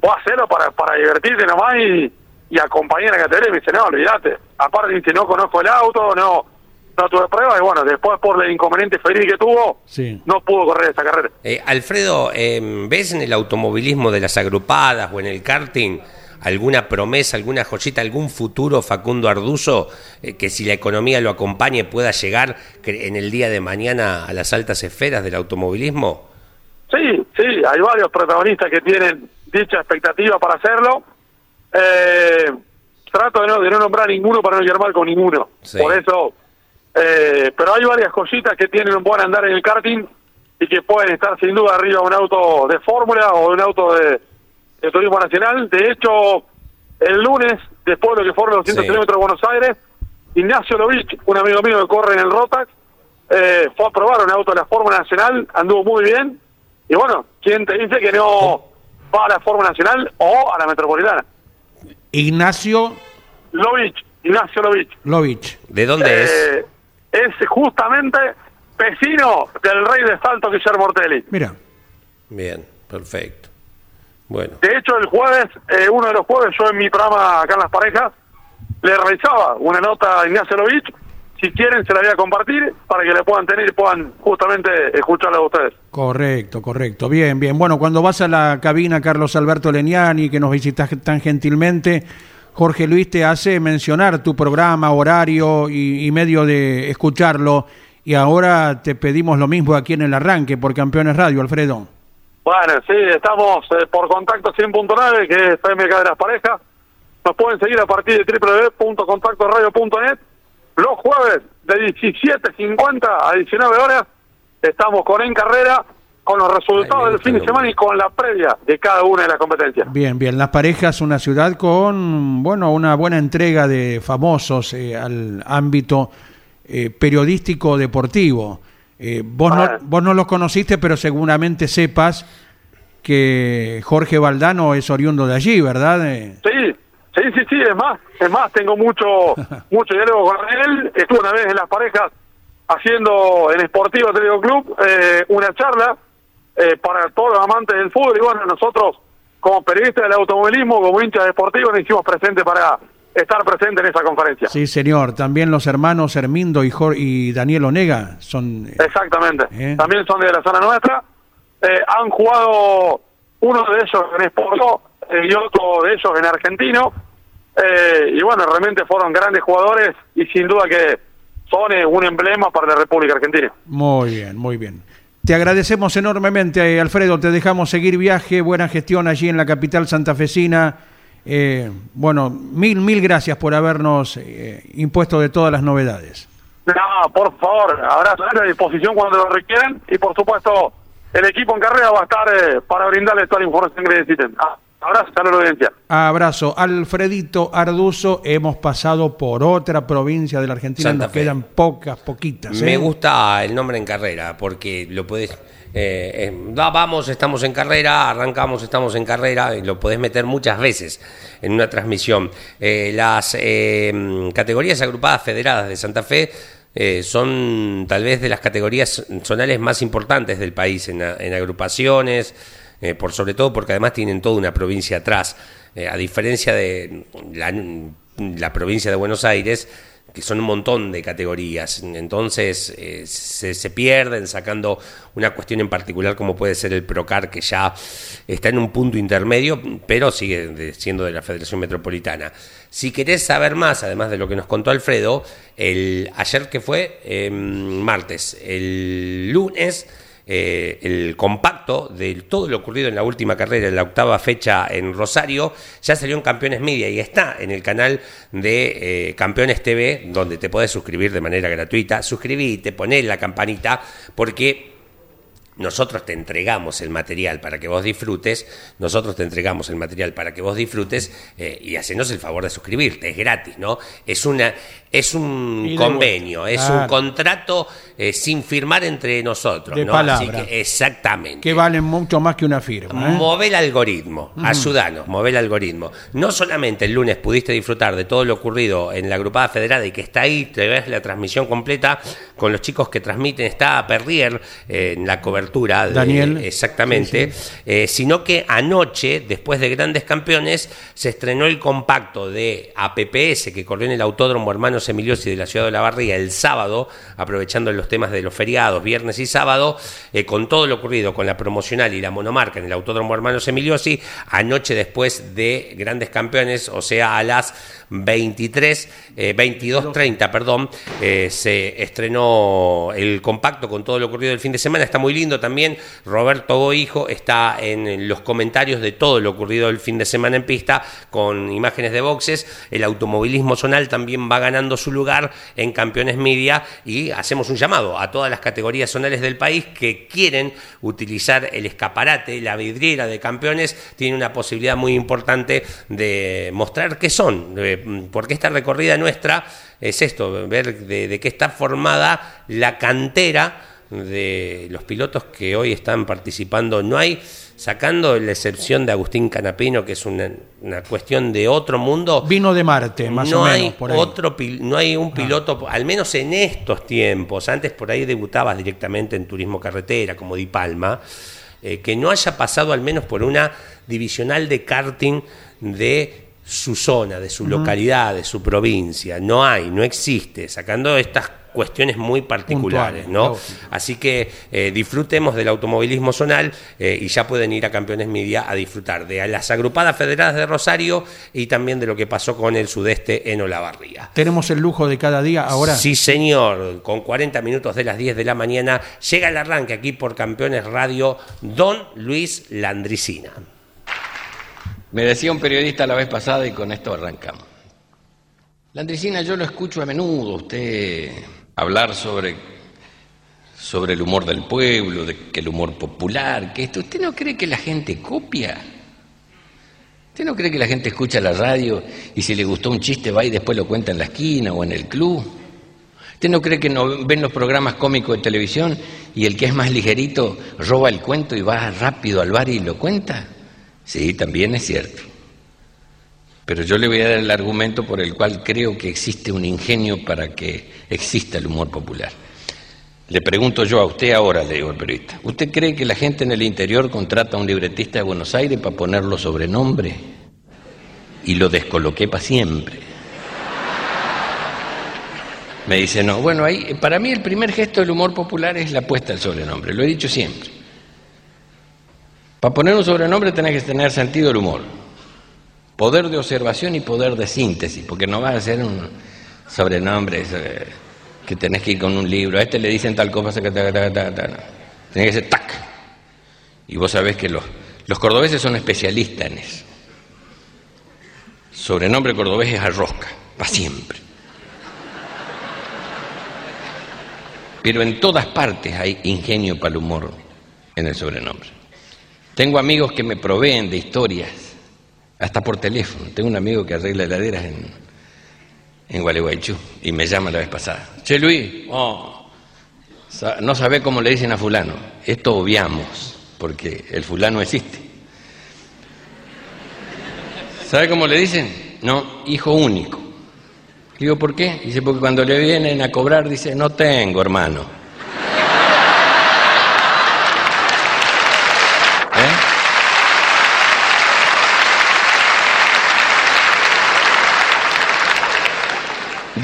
Vos hacerlo para, para divertirte nomás y, y acompañar a la categoría. Y me dice, no, olvídate. Aparte dice, no conozco el auto, no no tuve pruebas. Y bueno, después por el inconveniente febril que tuvo, Sí. no pudo correr esa carrera. Eh, Alfredo, eh, ¿ves en el automovilismo de las agrupadas o en el karting alguna promesa, alguna joyita, algún futuro Facundo Arduzo eh, que si la economía lo acompañe pueda llegar en el día de mañana a las altas esferas del automovilismo? Sí, sí, hay varios protagonistas que tienen dicha expectativa para hacerlo. Eh, trato de no, de no nombrar ninguno para no llegar mal con ninguno. Sí. Por eso, eh, pero hay varias cositas que tienen un buen andar en el karting y que pueden estar sin duda arriba de un auto de fórmula o de un auto de, de turismo nacional. De hecho, el lunes, después de lo que fueron los 200 Sí. kilómetros de Buenos Aires, Ignacio Lovich, un amigo mío que corre en el Rotax, eh, fue a probar un auto de la Fórmula Nacional, anduvo muy bien. Y bueno, ¿quién te dice que no va a la Fórmula Nacional o a la Metropolitana? Ignacio Lovich, Ignacio Lovich. Lovich. ¿De dónde es? Eh, es justamente vecino del rey de Salto, Guillermo Ortelli. Mira, Bien, perfecto. Bueno, De hecho, el jueves, eh, uno de los jueves, yo en mi programa acá en Las Parejas, le realizaba una nota a Ignacio Lovich. Si quieren, se la voy a compartir para que le puedan tener y puedan justamente escucharla a ustedes. correcto, correcto. Bien, bien. Bueno, cuando vas a la cabina, Carlos Alberto Leniani, que nos visitas tan gentilmente, Jorge Luis te hace mencionar tu programa, horario y, y medio de escucharlo. Y ahora te pedimos lo mismo aquí en el arranque por Campeones Radio, Alfredo. Bueno, sí, estamos eh, por contacto 100.9, que es PMK de las parejas. Nos pueden seguir a partir de www.contactoradio.net. Los jueves de 17.50 a 19 horas estamos con En Carrera, con los resultados Ay, del fin de semana y con la previa de cada una de las competencias. Bien, bien. Las Parejas, una ciudad con, bueno, una buena entrega de famosos eh, al ámbito eh, periodístico deportivo. Eh, vos, no, Bueno. vos no los conociste, pero seguramente sepas que Jorge Valdano es oriundo de allí, ¿verdad? Eh, Sí, sí, sí, sí, es más, es más, tengo mucho mucho diálogo con él. Estuve una vez en las parejas haciendo en Sportivo Atlético Club eh, una charla eh, para todos los amantes del fútbol y bueno, nosotros como periodistas del automovilismo, como hinchas deportivos, nos hicimos presentes para estar presentes en esa conferencia. sí, señor. También los hermanos Hermindo y, Daniel Onega son... eh, Exactamente. Eh. También son de la zona nuestra. Eh, han jugado uno de ellos en Sporto y otro de ellos en Argentino. Eh, y bueno, realmente fueron grandes jugadores y sin duda que son eh, un emblema para la República Argentina. Muy bien, muy bien. Te agradecemos enormemente, eh, Alfredo. Te dejamos seguir viaje, buena gestión allí en la capital santafesina. Eh, bueno, mil, mil gracias por habernos eh, impuesto de todas las novedades. No, por favor, abrazo a disposición cuando lo requieran y por supuesto el equipo en carrera va a estar eh, para brindarles toda la información que necesiten. Ah, abrazo a la audiencia. Abrazo. Alfredito Arduzo, hemos pasado por otra provincia de la Argentina, Santa nos Fe. quedan pocas, poquitas. me ¿eh? gusta el nombre en carrera porque lo puedes. eh, eh, va, vamos, estamos en carrera, arrancamos, estamos en carrera, y lo podés meter muchas veces en una transmisión. Eh, las eh, categorías agrupadas federadas de Santa Fe eh, son tal vez de las categorías zonales más importantes del país en agrupaciones, eh, por sobre todo porque además tienen toda una provincia atrás, Eh, a diferencia de la, provincia de Buenos Aires, que son un montón de categorías, entonces eh, se, pierden sacando una cuestión en particular como puede ser el Procar, que ya está en un punto intermedio, pero sigue siendo de la Federación Metropolitana. Si querés saber más, además de lo que nos contó Alfredo, el ayer que fue eh, martes, el lunes eh, el compacto de todo lo ocurrido en la última carrera, en la octava fecha en Rosario, ya salió en Campeones Media y está en el canal de eh, Campeones TV, donde te podés suscribir de manera gratuita. Suscribite, poné la campanita, porque nosotros te entregamos el material para que vos disfrutes, nosotros te entregamos el material para que vos disfrutes eh, y hacenos el favor de suscribirte, es gratis, ¿no? Es una es un convenio, vuelta, es claro. un contrato eh, sin firmar entre nosotros, De ¿no? Así que exactamente. Que valen mucho más que una firma. ¿eh? Move el algoritmo, ayudanos, move el algoritmo. No solamente el lunes pudiste disfrutar de todo lo ocurrido en la agrupada federada y que está ahí, te ves la transmisión completa con los chicos que transmiten, está Perrier eh, en la cobertura. de- Daniel. Exactamente. eh, sino que anoche, después de Grandes Campeones, se estrenó el compacto de APPS que corrió en el Autódromo Hermanos Emiliosi de la ciudad de La Barriga el sábado, aprovechando los los temas de los feriados, viernes y sábado, eh, con todo lo ocurrido con la promocional y la monomarca en el Autódromo Hermanos Emiliosi, anoche después de Grandes Campeones, o sea, a las 23, eh, 22.30, perdón, eh, se estrenó el compacto con todo lo ocurrido el fin de semana. Está muy lindo también. Roberto Goijo está en los comentarios de todo lo ocurrido el fin de semana en pista con imágenes de boxes. El automovilismo zonal también va ganando su lugar en Campeones Media y hacemos un llamado a todas las categorías zonales del país que quieren utilizar el escaparate, la vidriera de campeones, tiene una posibilidad muy importante de mostrar qué son, porque esta recorrida nuestra es esto, ver de, de qué está formada la cantera de los pilotos que hoy están participando. No hay, sacando la excepción de Agustín Canapino, que es una, una cuestión de otro mundo. Vino de Marte, más no o hay menos. Por ahí. otro no hay Ah. un piloto, al menos en estos tiempos, antes por ahí debutabas directamente en turismo carretera, como Di Palma, eh, que no haya pasado al menos por una divisional de karting de su zona, de su localidad, de su provincia. No hay, no existe, sacando estas cuestiones muy particulares, Puntuales, ¿no? lógico. Así que eh, disfrutemos del automovilismo zonal eh, y ya pueden ir a Campeones Media a disfrutar de las agrupadas federadas de Rosario y también de lo que pasó con el sudeste en Olavarría. Tenemos el lujo de cada día ahora. Sí, señor, con 40 minutos de las 10 de la mañana llega el arranque aquí por Campeones Radio Don Luis Landricina. Me decía un periodista la vez pasada y con esto arrancamos. Landricina, yo lo escucho a menudo, usted hablar sobre, sobre el humor del pueblo, de que el humor popular, que esto. ¿Usted no cree que la gente copia? ¿Usted no cree que la gente escucha la radio y si le gustó un chiste va y después lo cuenta en la esquina o en el club? ¿Usted no cree que no ven los programas cómicos de televisión y el que es más ligerito roba el cuento y va rápido al bar y lo cuenta? Sí, también es cierto. Pero yo le voy a dar el argumento por el cual creo que existe un ingenio para que exista el humor popular. Le pregunto yo a usted ahora, le digo al periodista, ¿usted cree que la gente en el interior contrata a un libretista de Buenos Aires para ponerlo sobrenombre? Y lo descoloqué para siempre. Me dice, no, bueno, ahí, para mí el primer gesto del humor popular es la puesta del sobrenombre, lo he dicho siempre. Para poner un sobrenombre tenés que tener sentido del humor, poder de observación y poder de síntesis, porque no vas a hacer un sobrenombre que tenés que ir con un libro, a este le dicen tal cosa, que ta, ta, ta, tenés que ser tac. Y vos sabés que los, los cordobeses son especialistas en eso. Sobrenombre cordobés es arrosca, para siempre. Pero en todas partes hay ingenio para el humor en el sobrenombre. Tengo amigos que me proveen de historias, hasta por teléfono. Tengo un amigo que arregla heladeras en, en Gualeguaychú y me llama la vez pasada. Che Luis, oh, no sabe cómo le dicen a fulano. Esto obviamos, porque el fulano existe. ¿Sabe cómo le dicen? No, hijo único. Digo, ¿por qué? Dice, porque cuando le vienen a cobrar, dice, no tengo, hermano.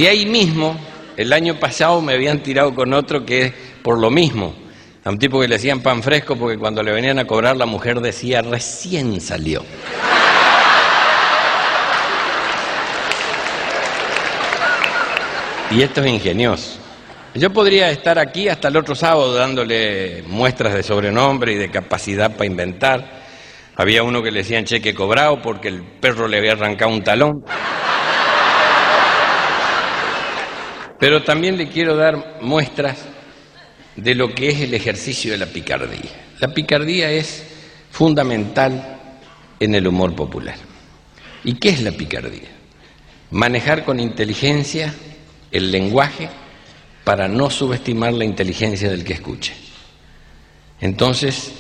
De ahí mismo, el año pasado me habían tirado con otro que es por lo mismo. A un tipo que le hacían pan fresco porque cuando le venían a cobrar la mujer decía, recién salió. Y esto es ingenioso. Yo podría estar aquí hasta el otro sábado dándole muestras de sobrenombre y de capacidad para inventar. Había uno que le decían cheque cobrado porque el perro le había arrancado un talón. Pero también le quiero dar muestras de lo que es el ejercicio de la picardía. La picardía es fundamental en el humor popular. ¿Y qué es la picardía? Manejar con inteligencia el lenguaje para no subestimar la inteligencia del que escuche. Entonces,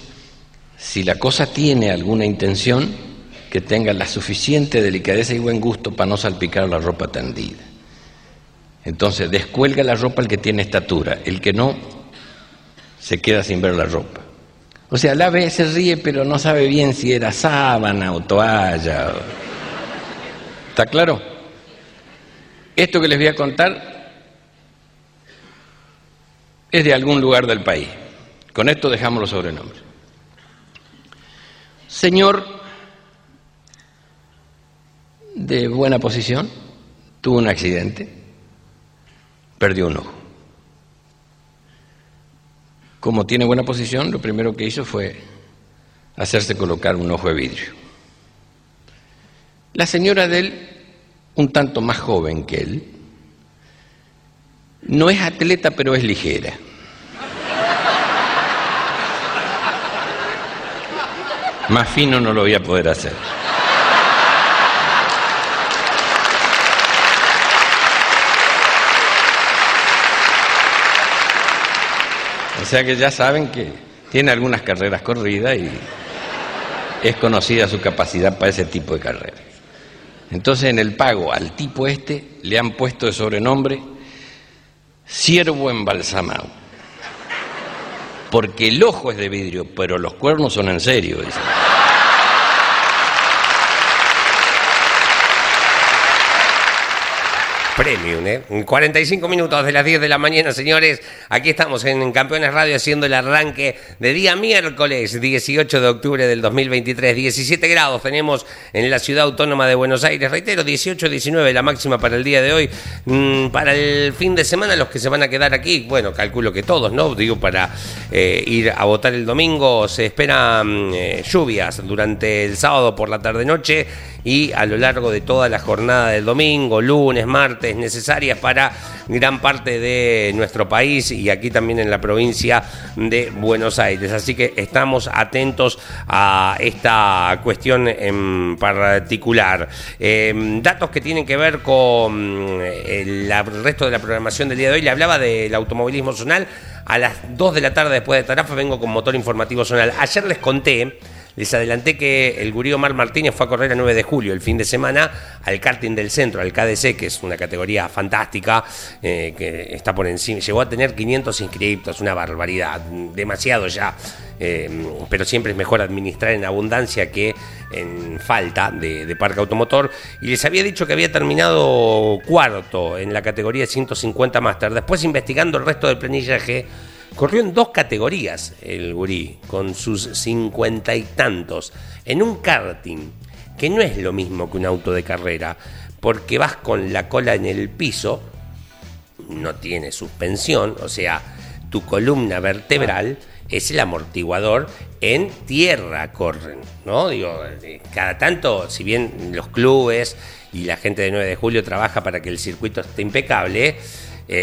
si la cosa tiene alguna intención, que tenga la suficiente delicadeza y buen gusto para no salpicar la ropa tendida. Entonces, descuelga la ropa el que tiene estatura, el que no, se queda sin ver la ropa. O sea, la ve, se ríe, pero no sabe bien si era sábana o toalla. ¿Está claro? Esto que les voy a contar es de algún lugar del país. Con esto dejamos los sobrenombres. Señor de buena posición, tuvo un accidente, perdió un ojo. Como tiene buena posición, lo primero que hizo fue hacerse colocar un ojo de vidrio. La señora de él, un tanto más joven que él, no es atleta, pero es ligera. Más fino no lo voy a poder hacer. O sea que ya saben que tiene algunas carreras corridas y es conocida su capacidad para ese tipo de carreras. Entonces en el pago al tipo este le han puesto de sobrenombre siervo embalsamado. Porque el ojo es de vidrio, pero los cuernos son en serio. Premium, ¿eh? 45 minutos de las 10 de la mañana, señores. Aquí estamos en Campeones Radio haciendo el arranque de día miércoles 18 de octubre del 2023. 17 grados tenemos en la ciudad autónoma de Buenos Aires. Reitero, 18, 19 la máxima para el día de hoy. Mm, para el fin de semana, los que se van a quedar aquí, bueno, calculo que todos, ¿no? Digo, para eh, ir a votar el domingo, se esperan eh, lluvias durante el sábado por la tarde-noche y a lo largo de toda la jornada del domingo, lunes, martes, necesarias para gran parte de nuestro país y aquí también en la provincia de Buenos Aires. Así que estamos atentos a esta cuestión en particular. Eh, datos que tienen que ver con el, el resto de la programación del día de hoy. Le hablaba del automovilismo zonal. A las 2 de la tarde después de Tarafa vengo con motor informativo zonal. Ayer les conté les adelanté que el gurí Omar Martínez fue a correr el 9 de julio, el fin de semana, al karting del centro, al KDC, que es una categoría fantástica, eh, que está por encima. Llegó a tener 500 inscriptos, una barbaridad, demasiado ya. Eh, pero siempre es mejor administrar en abundancia que en falta de, de, parque automotor. Y les había dicho que había terminado cuarto en la categoría 150 Master. Después, investigando el resto del planillaje, Corrió en dos categorías el gurí, con sus cincuenta y tantos, en un karting, que no es lo mismo que un auto de carrera, porque vas con la cola en el piso, no tiene suspensión, o sea, tu columna vertebral es el amortiguador en tierra corren, ¿no? Digo, cada tanto, si bien los clubes y la gente de 9 de julio trabaja para que el circuito esté impecable, eh,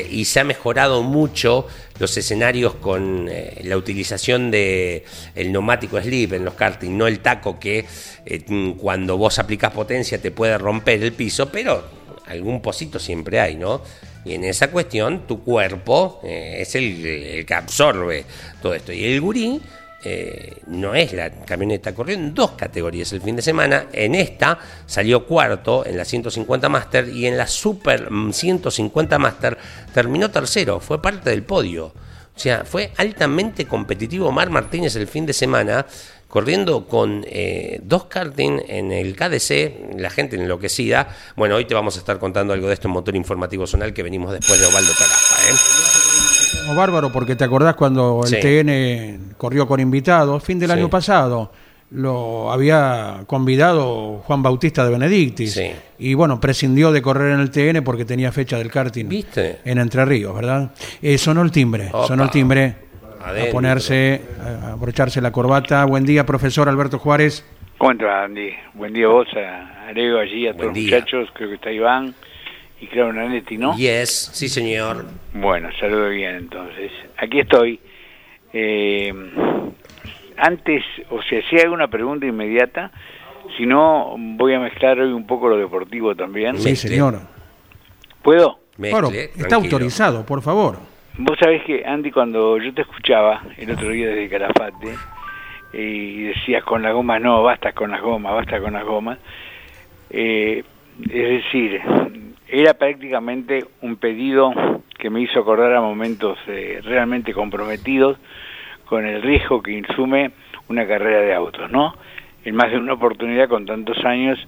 y se ha mejorado mucho los escenarios con eh, la utilización de el neumático slip en los karting, no el taco que eh, cuando vos aplicás potencia te puede romper el piso, pero algún pocito siempre hay, ¿no? Y en esa cuestión tu cuerpo es el, que absorbe todo esto. Y el gurí eh, no es la camioneta, corrió en dos categorías el fin de semana. En esta salió cuarto en la 150 Master y en la Super 150 Master terminó tercero, fue parte del podio. O sea, fue altamente competitivo Mar Martínez el fin de semana, corriendo con eh, dos karting en el KDC, la gente enloquecida. Bueno, hoy te vamos a estar contando algo de esto en Motor Informativo Zonal que venimos después de Ovaldo Tarafa. ¿eh? Bárbaro porque te acordás cuando el Sí. TN corrió con invitados, fin del Sí. año pasado, lo había convidado Juan Bautista de Benedictis. Sí. Y bueno, prescindió de correr en el TN porque tenía fecha del karting ¿Viste? en Entre Ríos, ¿verdad? Eh, sonó el timbre, Opa. sonó el timbre. Adentro. A ponerse, a abrocharse la corbata. Buen día, profesor Alberto Juárez. ¿Cómo estás, Andy? Buen día a vos, a Arego allí, a Buen todos los muchachos, creo que está Iván y creo Nanetti, ¿no? Yes, sí señor. Bueno, saludo bien entonces. Aquí estoy. Eh, antes, o sea, si hay una pregunta inmediata, si no, voy a mezclar hoy un poco lo deportivo también. Sí, señor. ¿Puedo? Mezcle, Bueno, está tranquilo. autorizado, por favor. Vos sabés que, Andy, cuando yo te escuchaba el otro día desde Calafate y decías con las gomas, no, basta con las gomas, basta con las gomas, eh, es decir, era prácticamente un pedido que me hizo acordar a momentos eh, realmente comprometidos con el riesgo que insume una carrera de autos, ¿no? En más de una oportunidad con tantos años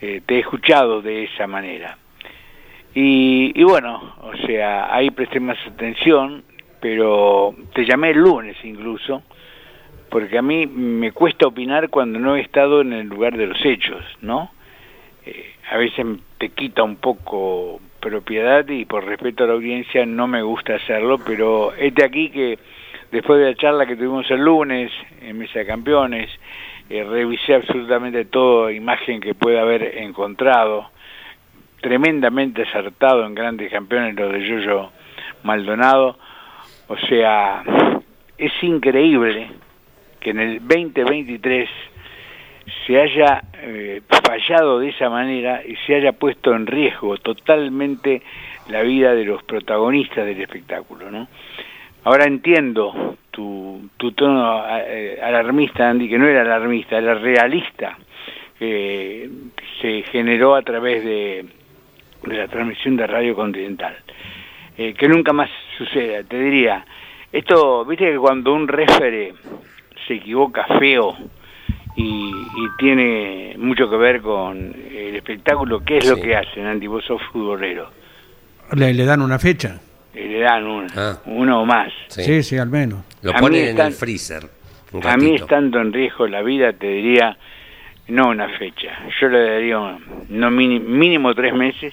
eh, te he escuchado de esa manera. Y, y bueno, o sea, ahí presté más atención, pero te llamé el lunes incluso, porque a mí me cuesta opinar cuando no he estado en el lugar de los hechos, ¿no? A veces te quita un poco propiedad y por respeto a la audiencia no me gusta hacerlo, pero este aquí que después de la charla que tuvimos el lunes en Mesa de Campeones, eh, revisé absolutamente toda imagen que pueda haber encontrado, tremendamente acertado en grandes campeones lo de Yoyo Maldonado, o sea, es increíble que en el 2023 se haya eh, fallado de esa manera y se haya puesto en riesgo totalmente la vida de los protagonistas del espectáculo, ¿no? Ahora entiendo tu, tono eh, alarmista, Andy, que no era alarmista, era realista, que se generó a través de, de la transmisión de Radio Continental. Eh, que nunca más suceda, te diría, esto, viste que cuando un refere se equivoca feo, y, tiene mucho que ver con el espectáculo. ¿Qué es lo que hacen, Andy? Vos sos futbolero. ¿Le, le dan una fecha? le dan una, Ah. uno o más. Sí, sí, al menos. Lo A ponen en el freezer. A mí estando en riesgo la vida, te diría, no una fecha. Yo le daría un- no mini- mínimo tres meses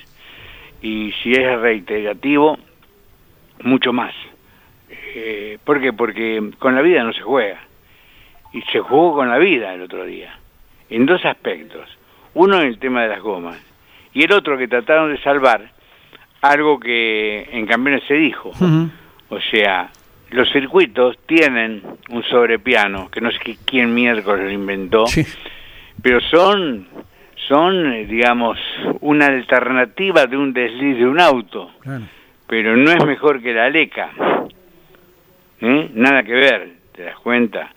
y si es reiterativo, mucho más. Eh, ¿Por qué? Porque con la vida no se juega. Y se jugó con la vida el otro día. En dos aspectos. Uno en el tema de las gomas. Y el otro que trataron de salvar algo que en campeones se dijo. O sea, los circuitos tienen un sobrepiano, que no sé quién miércoles lo inventó, Sí. pero son, son, eh, digamos, una alternativa de un desliz de un auto, Claro. pero no es mejor que la Leca. ¿Eh? Nada que ver, ¿te das cuenta?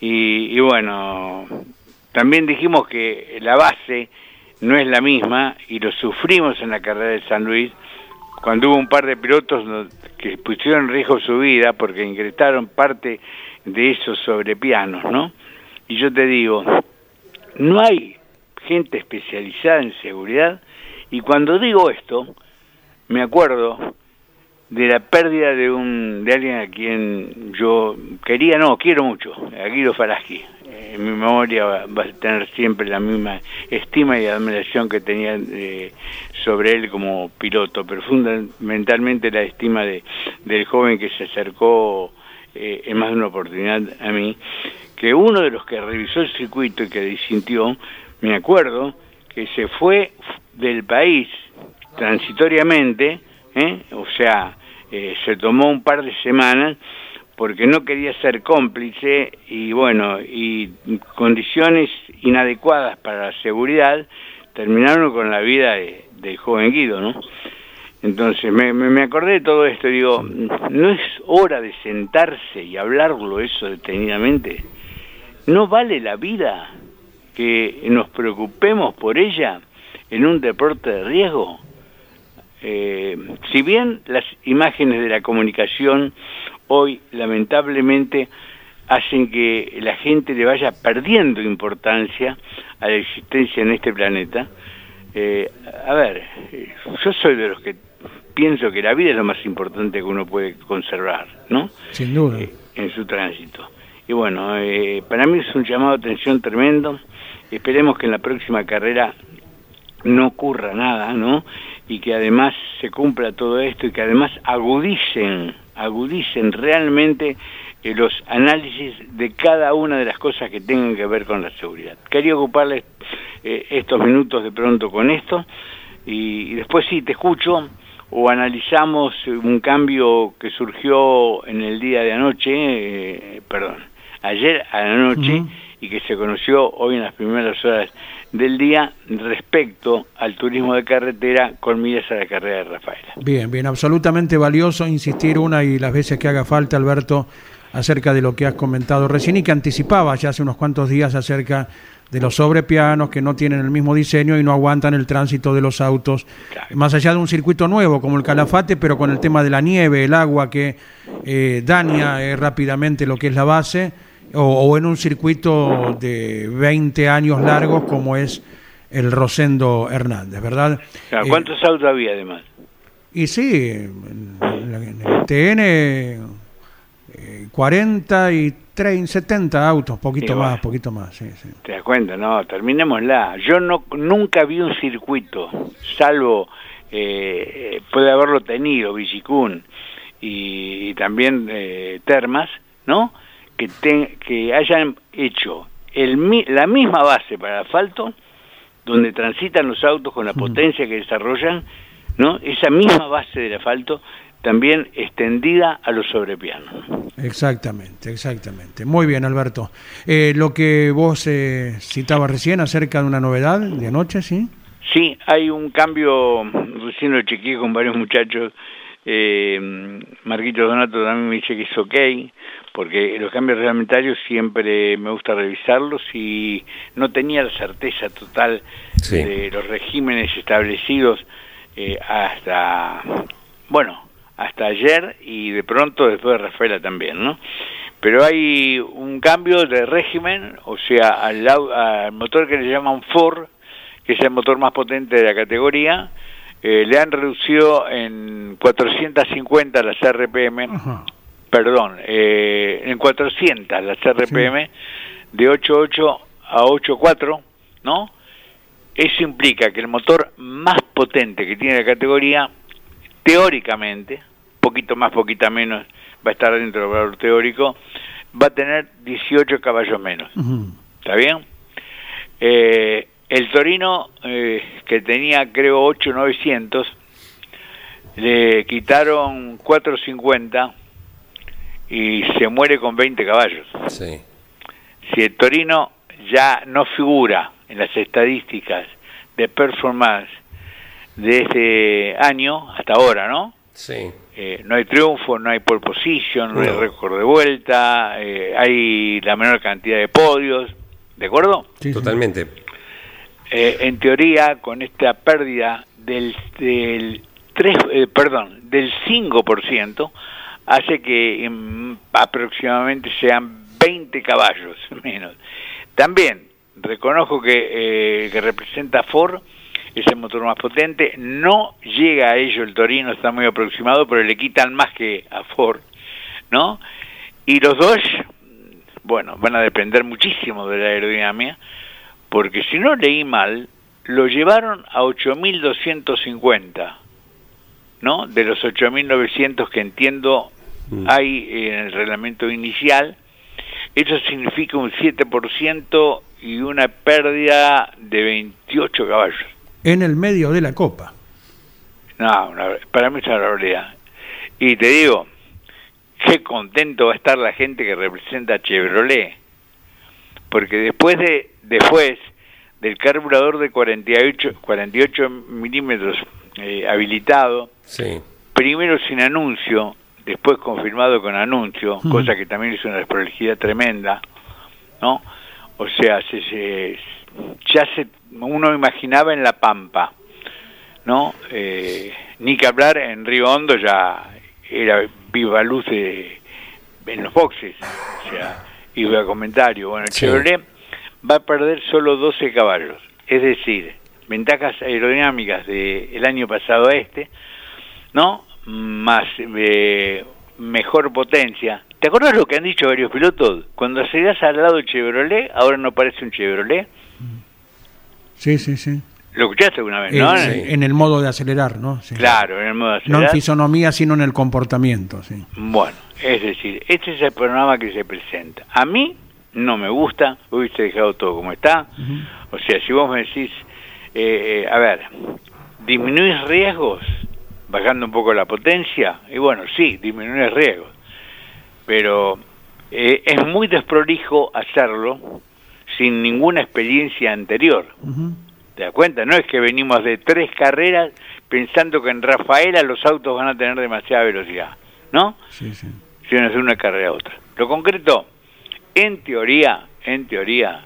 Y, y bueno, también dijimos que la base no es la misma y lo sufrimos en la carrera de San Luis cuando hubo un par de pilotos que pusieron en riesgo su vida porque ingresaron parte de esos sobrepianos, ¿no? Y yo te digo, no hay gente especializada en seguridad y cuando digo esto, me acuerdo de la pérdida de un de alguien a quien yo quería, no, quiero mucho, a Guido Faraski. Eh, En mi memoria va, va a tener siempre la misma estima y admiración que tenía eh, sobre él como piloto, pero fundamentalmente la estima de, del joven que se acercó eh, en más de una oportunidad a mí, que uno de los que revisó el circuito y que disintió, me acuerdo que se fue del país transitoriamente, ¿eh? o sea, eh, se tomó un par de semanas porque no quería ser cómplice y bueno, y condiciones inadecuadas para la seguridad terminaron con la vida de- del joven Guido, ¿no? Entonces me, me, acordé de todo esto y digo, ¿no es hora de sentarse y hablarlo eso detenidamente? ¿No vale la vida que nos preocupemos por ella en un deporte de riesgo? Eh, si bien las imágenes de la comunicación hoy lamentablemente hacen que la gente le vaya perdiendo importancia a la existencia en este planeta, eh, a ver, eh, yo soy de los que pienso que la vida es lo más importante que uno puede conservar, ¿no? Sin duda. Eh, en su tránsito. Y bueno, eh, para mí es un llamado de atención tremendo. Esperemos que en la próxima carrera no ocurra nada, ¿no? Y que además se cumpla todo esto y que además agudicen, agudicen realmente eh, los análisis de cada una de las cosas que tengan que ver con la seguridad. Quería ocuparles eh, estos minutos de pronto con esto y, y después sí, te escucho o analizamos un cambio que surgió en el día de anoche, eh, perdón, ayer a la noche. Y que se conoció hoy en las primeras horas del día respecto al turismo de carretera con miras a la carrera de Rafaela. Bien, bien, absolutamente valioso insistir una y las veces que haga falta, Alberto, acerca de lo que has comentado recién y que anticipaba ya hace unos cuantos días acerca de los sobrepianos que no tienen el mismo diseño y no aguantan el tránsito de los autos, Claro. más allá de un circuito nuevo como el Calafate, pero con el tema de la nieve, el agua que eh, daña eh, rápidamente lo que es la base, o, o en un circuito de 20 años largos como es el Rosendo Hernández, ¿verdad? Claro, Eh, ¿Cuántos autos había además? y sí, en, en- el TN 40 y 30, 70 autos, poquito más, poquito más, sí, sí. ¿Te das cuenta? No, terminémosla. Yo no nunca vi un circuito, salvo eh, eh, puede haberlo tenido Villicún y, y también eh, Termas, ¿no? Que, te- que hayan hecho el, la misma base para el asfalto, donde transitan los autos con la potencia que desarrollan, ¿no? Esa misma base del asfalto también extendida a los sobrepianos. Exactamente, exactamente. Muy bien, Alberto. Eh, lo que vos eh, citabas recién acerca de una novedad de anoche, ¿sí? Sí, hay un cambio, recién lo chequeé con varios muchachos, eh, Marquito Donato también me dice que es ok, porque los cambios reglamentarios siempre me gusta revisarlos y no tenía la certeza total Sí. de los regímenes establecidos eh, hasta, bueno, hasta ayer y de pronto después de Rafaela también, ¿no? Pero hay un cambio de régimen, o sea, al, al motor que le llaman Ford, que es el motor más potente de la categoría, eh, le han reducido en 450 las RPM. Perdón, eh, en 400 las RPM, de 8.8 a 8.4, ¿no? Eso implica que el motor más potente que tiene la categoría, teóricamente, poquito más, poquita menos, va a estar dentro del valor teórico, va a tener 18 caballos menos. ¿Está bien? Eh, el Torino, eh, que tenía creo 8,900, le quitaron 450 y se muere con 20 caballos. Sí. Si el Torino ya no figura en las estadísticas de performance de este año hasta ahora, ¿no? Sí. Eh, no hay triunfo, no hay pole position, no, hay récord de vuelta, eh, hay la menor cantidad de podios, ¿de acuerdo? Sí, sí. Totalmente. Eh, en teoría, con esta pérdida del, del 3, eh, perdón, del 5%, hace que mm, aproximadamente sean 20 caballos menos. También reconozco que eh, que representa Ford es el motor más potente, no llega a ello el Torino, está muy aproximado, pero le quitan más que a Ford, ¿no? Y los dos, bueno, van a depender muchísimo de la aerodinámica, porque si no leí mal, lo llevaron a 8.250, ¿no? De los 8.900 que entiendo. Hay en el reglamento inicial, eso significa un 7% y una pérdida de 28 caballos. En el medio de la copa. No, una- para mí es una barbaridad. Y te digo, qué contento va a estar la gente que representa a Chevrolet. Porque después de después del carburador de 48, 48 milímetros eh, habilitado, Sí. primero sin anuncio, después confirmado con anuncio, cosa que también es una desprolijidad tremenda, ¿no? O sea, se, se- ya se, uno imaginaba en La Pampa, ¿no? Eh, ni que hablar en Río Hondo ya era viva luz de, en los boxes, o sea, iba a comentario. Bueno, Sí. Chevrolet va a perder solo 12 caballos, es decir, ventajas aerodinámicas del año pasado a este, ¿no? Más eh, mejor potencia. ¿Te acuerdas lo que han dicho varios pilotos? Cuando aceleras al lado del Chevrolet, ahora no parece un Chevrolet. Sí, sí, sí. ¿Lo escuchaste alguna vez, no? en el modo de acelerar, ¿no? Sí. Claro, en el modo de No en acelerar. fisonomía, sino en el comportamiento, sí. Bueno, es decir, este es el programa que se presenta. A mí no me gusta, hubiese dejado todo como está. O sea, si vos me decís, eh, eh, a ver, disminuís riesgos bajando un poco la potencia, y bueno, sí, disminuís riesgos. Pero eh, es muy desprolijo hacerlo sin ninguna experiencia anterior. ¿Te das cuenta? No es que venimos de tres carreras pensando que en Rafaela los autos van a tener demasiada velocidad, ¿no? Sí, sí. Si hacer una carrera a otra. Lo concreto, en teoría, en teoría,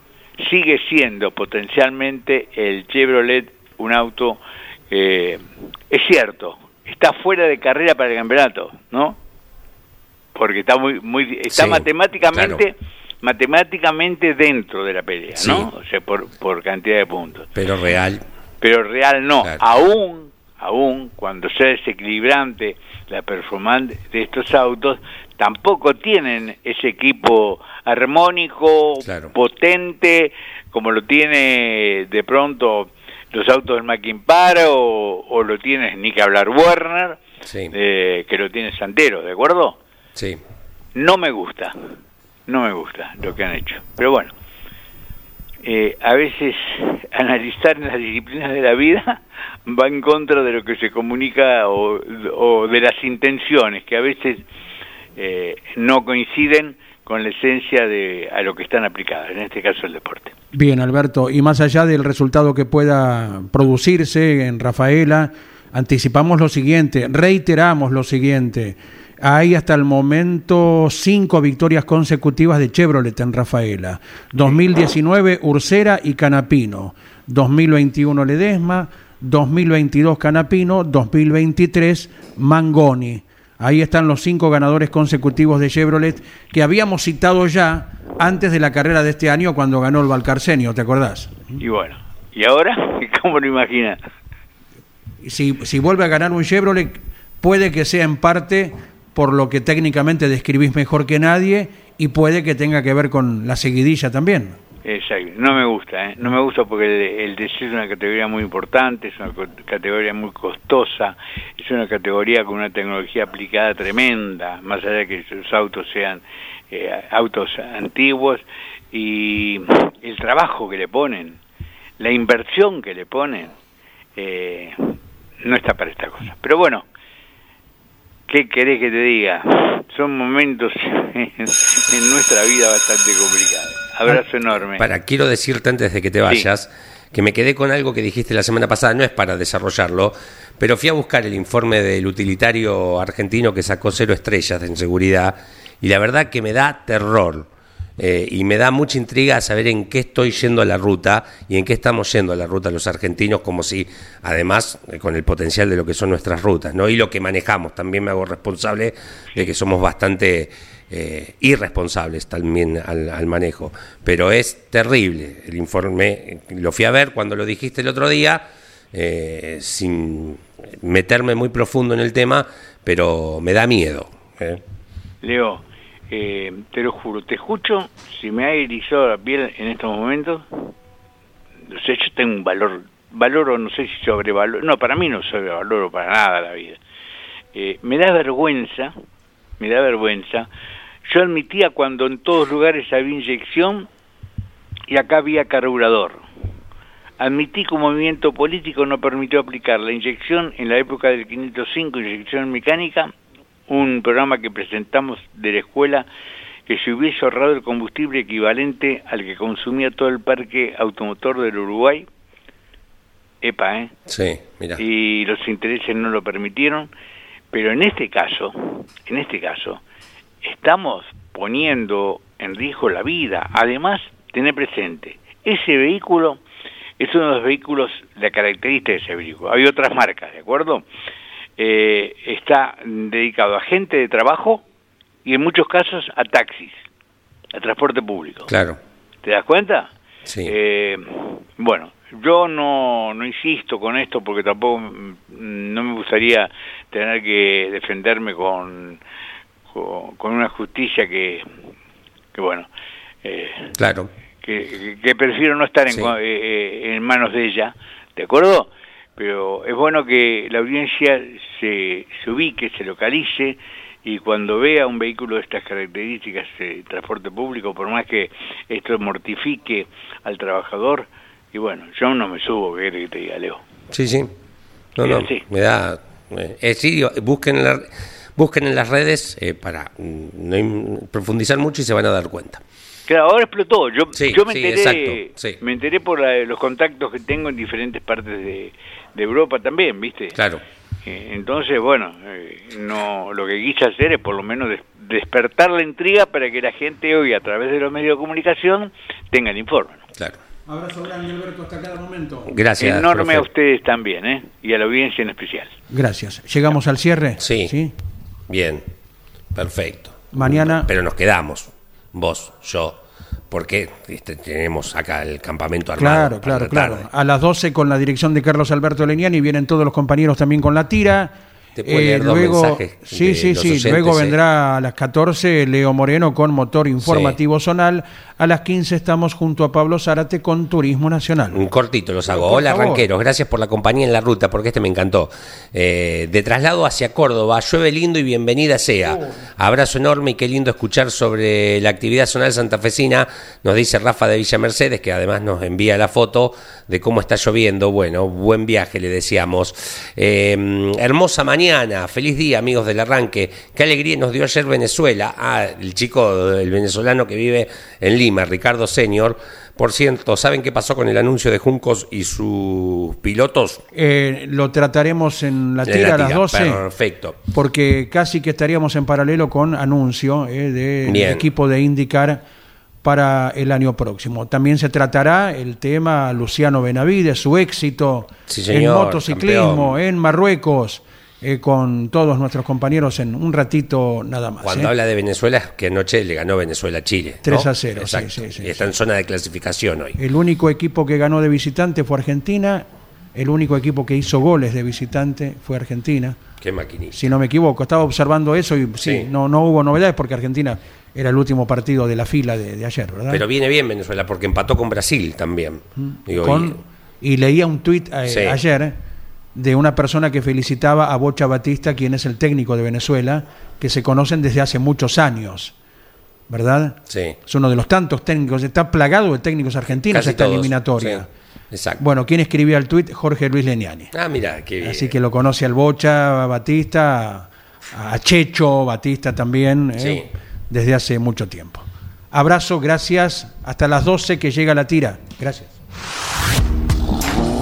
sigue siendo potencialmente el Chevrolet un auto, eh, es cierto, está fuera de carrera para el campeonato, ¿no? Porque está muy, muy, está Sí, matemáticamente, claro. matemáticamente dentro de la pelea, Sí. ¿no? O sea, por, por cantidad de puntos Pero real. pero real no. Claro. Aún, aún cuando sea desequilibrante la performance de estos autos, tampoco tienen ese equipo armónico, Claro. potente, como lo tiene de pronto los autos del Mackin o, o lo tiene ni que hablar Werner, Sí. eh, que lo tiene Santero, ¿de acuerdo? Sí. No me gusta, no me gusta lo que han hecho. Pero bueno, eh, a veces analizar las disciplinas de la vida va en contra de lo que se comunica o, o de las intenciones, que a veces eh, no coinciden con la esencia de a lo que están aplicadas, en este caso el deporte. Bien, Alberto, y más allá del resultado que pueda producirse en Rafaela, anticipamos lo siguiente, reiteramos lo siguiente. Hay hasta el momento cinco victorias consecutivas de Chevrolet en Rafaela. 2019 Ursera y Canapino. 2021 Ledesma. 2022 Canapino. 2023 Mangoni. Ahí están los cinco ganadores consecutivos de Chevrolet que habíamos citado ya antes de la carrera de este año cuando ganó el Valcarcenio, ¿te acordás? Y bueno, ¿y ahora? ¿Cómo lo imaginas? Si, si vuelve a ganar un Chevrolet, puede que sea en parte por lo que técnicamente describís mejor que nadie y puede que tenga que ver con la seguidilla también. Exacto. No me gusta, ¿eh? no me gusta porque el, el es una categoría muy importante, es una categoría muy costosa, es una categoría con una tecnología aplicada tremenda, más allá de que sus autos sean eh, autos antiguos y el trabajo que le ponen, la inversión que le ponen, eh, no está para esta cosa. Pero bueno, ¿qué querés que te diga? Son momentos en nuestra vida bastante complicados. Abrazo enorme. Para, quiero decirte antes de que te vayas que me quedé con algo que dijiste la semana pasada, no es para desarrollarlo, pero fui a buscar el informe del utilitario argentino que sacó cero estrellas en seguridad y la verdad que me da terror. eh, y me da mucha intriga saber en qué estoy yendo a la ruta y en qué estamos yendo a la ruta los argentinos, como si, además, eh, con el potencial de lo que son nuestras rutas, ¿no? Y lo que manejamos, también me hago responsable de que somos bastante eh, irresponsables también al, al manejo. Pero es terrible el informe, lo fui a ver cuando lo dijiste el otro día, eh, sin meterme muy profundo en el tema, pero me da miedo. ¿eh? Leo, eh, te lo juro, te escucho, si me ha erizado la piel en estos momentos, sé, yo tengo un valor, valoro, no sé si sobrevaloro, no, para mí no sobrevaloro para nada la vida. Me da vergüenza, me da vergüenza. Yo admitía cuando en todos lugares había inyección y acá había carburador. Admití que un movimiento político no permitió aplicar la inyección en la época del 505, inyección mecánica, un programa que presentamos de la escuela que se hubiese ahorrado el combustible equivalente al que consumía todo el parque automotor del Uruguay. Epa, ¿eh? Sí, mira. y los intereses no lo permitieron, pero en este caso, en este caso, estamos poniendo en riesgo la vida. Además, tener presente, ese vehículo es uno de los vehículos, la característica de ese vehículo. Hay otras marcas, ¿de acuerdo? Eh, está dedicado a gente de trabajo y en muchos casos a taxis, a transporte público. Claro. ¿Te das cuenta? Sí. Eh, bueno, yo no, no insisto con esto porque tampoco no me gustaría tener que defenderme con, con, con una justicia que, que bueno, eh, Claro. que, que prefiero no estar en, Sí. eh, eh, en manos de ella, ¿de acuerdo? Pero es bueno que la audiencia se, se ubique, se localice y cuando vea un vehículo de estas características de transporte público, por más que esto mortifique al trabajador, y bueno, yo no me subo, ¿qué querés que te diga, Leo? Sí, sí. No, no, me da... eh, sí, busquen, en la- busquen en las redes eh, para mm, no profundizar mucho y se van a dar cuenta. Claro, ahora explotó. Yo, Sí, yo me sí, enteré, exacto, sí. me enteré por la- los contactos que tengo en diferentes partes de, de Europa también, ¿viste? Claro. Eh, Entonces, bueno, eh, no, lo que quise hacer es por lo menos des- despertar la intriga para que la gente hoy, a través de los medios de comunicación, tenga el informe. ¿no? Claro. Abrazo grande, Alberto, hasta cada momento. Gracias. Enorme profe. a ustedes también, ¿eh? Y a la audiencia en especial. Gracias. ¿Llegamos al cierre? Sí. Bien. Perfecto. Mañana, Pero nos quedamos. Vos, yo, porque este, tenemos acá el campamento armado. Claro, claro, la claro. A las 12 con la dirección de Carlos Alberto Leniani vienen todos los compañeros también con la tira. Te puedo leer dos luego, mensajes sí, sí, sí. oyentes, luego eh. vendrá a las 14 Leo Moreno con motor informativo zonal. A las 15 estamos junto a Pablo Zárate con Turismo Nacional. Un cortito los hago. Por Hola, favor. ranqueros. Gracias por la compañía en la ruta, porque este me encantó. Eh, de traslado hacia Córdoba, llueve lindo y bienvenida sea. Abrazo enorme y qué lindo escuchar sobre la actividad zonal santafesina. Nos dice Rafa de Villa Mercedes, que además nos envía la foto de cómo está lloviendo. Bueno, buen viaje, le deseamos. Eh, hermosa mañana, feliz día, amigos del arranque. Qué alegría nos dio ayer Venezuela. Ah, el chico, el venezolano que vive en Lima, Ricardo Senior. Por cierto, ¿saben qué pasó con el anuncio de Juncos y sus pilotos? Eh, lo trataremos en la En tira a las tira. 12. Perfecto. porque casi que estaríamos en paralelo con anuncio eh, del Bien. equipo de IndyCar para el año próximo. También se tratará el tema Luciano Benavides, su éxito Sí, en motociclismo, campeón. en Marruecos, eh, con todos nuestros compañeros en un ratito nada más. Cuando eh. habla de Venezuela, que anoche le ganó Venezuela a Chile. ¿no? 3 a 0, sí, Exacto. sí, sí, y está en zona de clasificación hoy. El único equipo que ganó de visitante fue Argentina, el único equipo que hizo goles de visitante fue Argentina. Qué maquinista. si no me equivoco. Estaba observando eso y sí, Sí. No, no hubo novedades porque Argentina era el último partido de la fila de, de ayer, ¿verdad? Pero viene bien Venezuela porque empató con Brasil también. Digo, Con- y leía un tuit eh, Sí. ayer de una persona que felicitaba a Bocha Batista, quien es el técnico de Venezuela, que se conocen desde hace muchos años, ¿verdad? sí. Es uno de los tantos técnicos, está plagado de técnicos argentinos Casi esta todos, eliminatoria. sí. Exacto. Bueno, ¿quién escribía el tuit? Jorge Luis Leniani. Ah, mira, qué bien. Así que lo conoce al Bocha Batista, a Checho Batista también, ¿eh? Sí. desde hace mucho tiempo. Abrazo, gracias. Hasta las 12 que llega la tira. Gracias.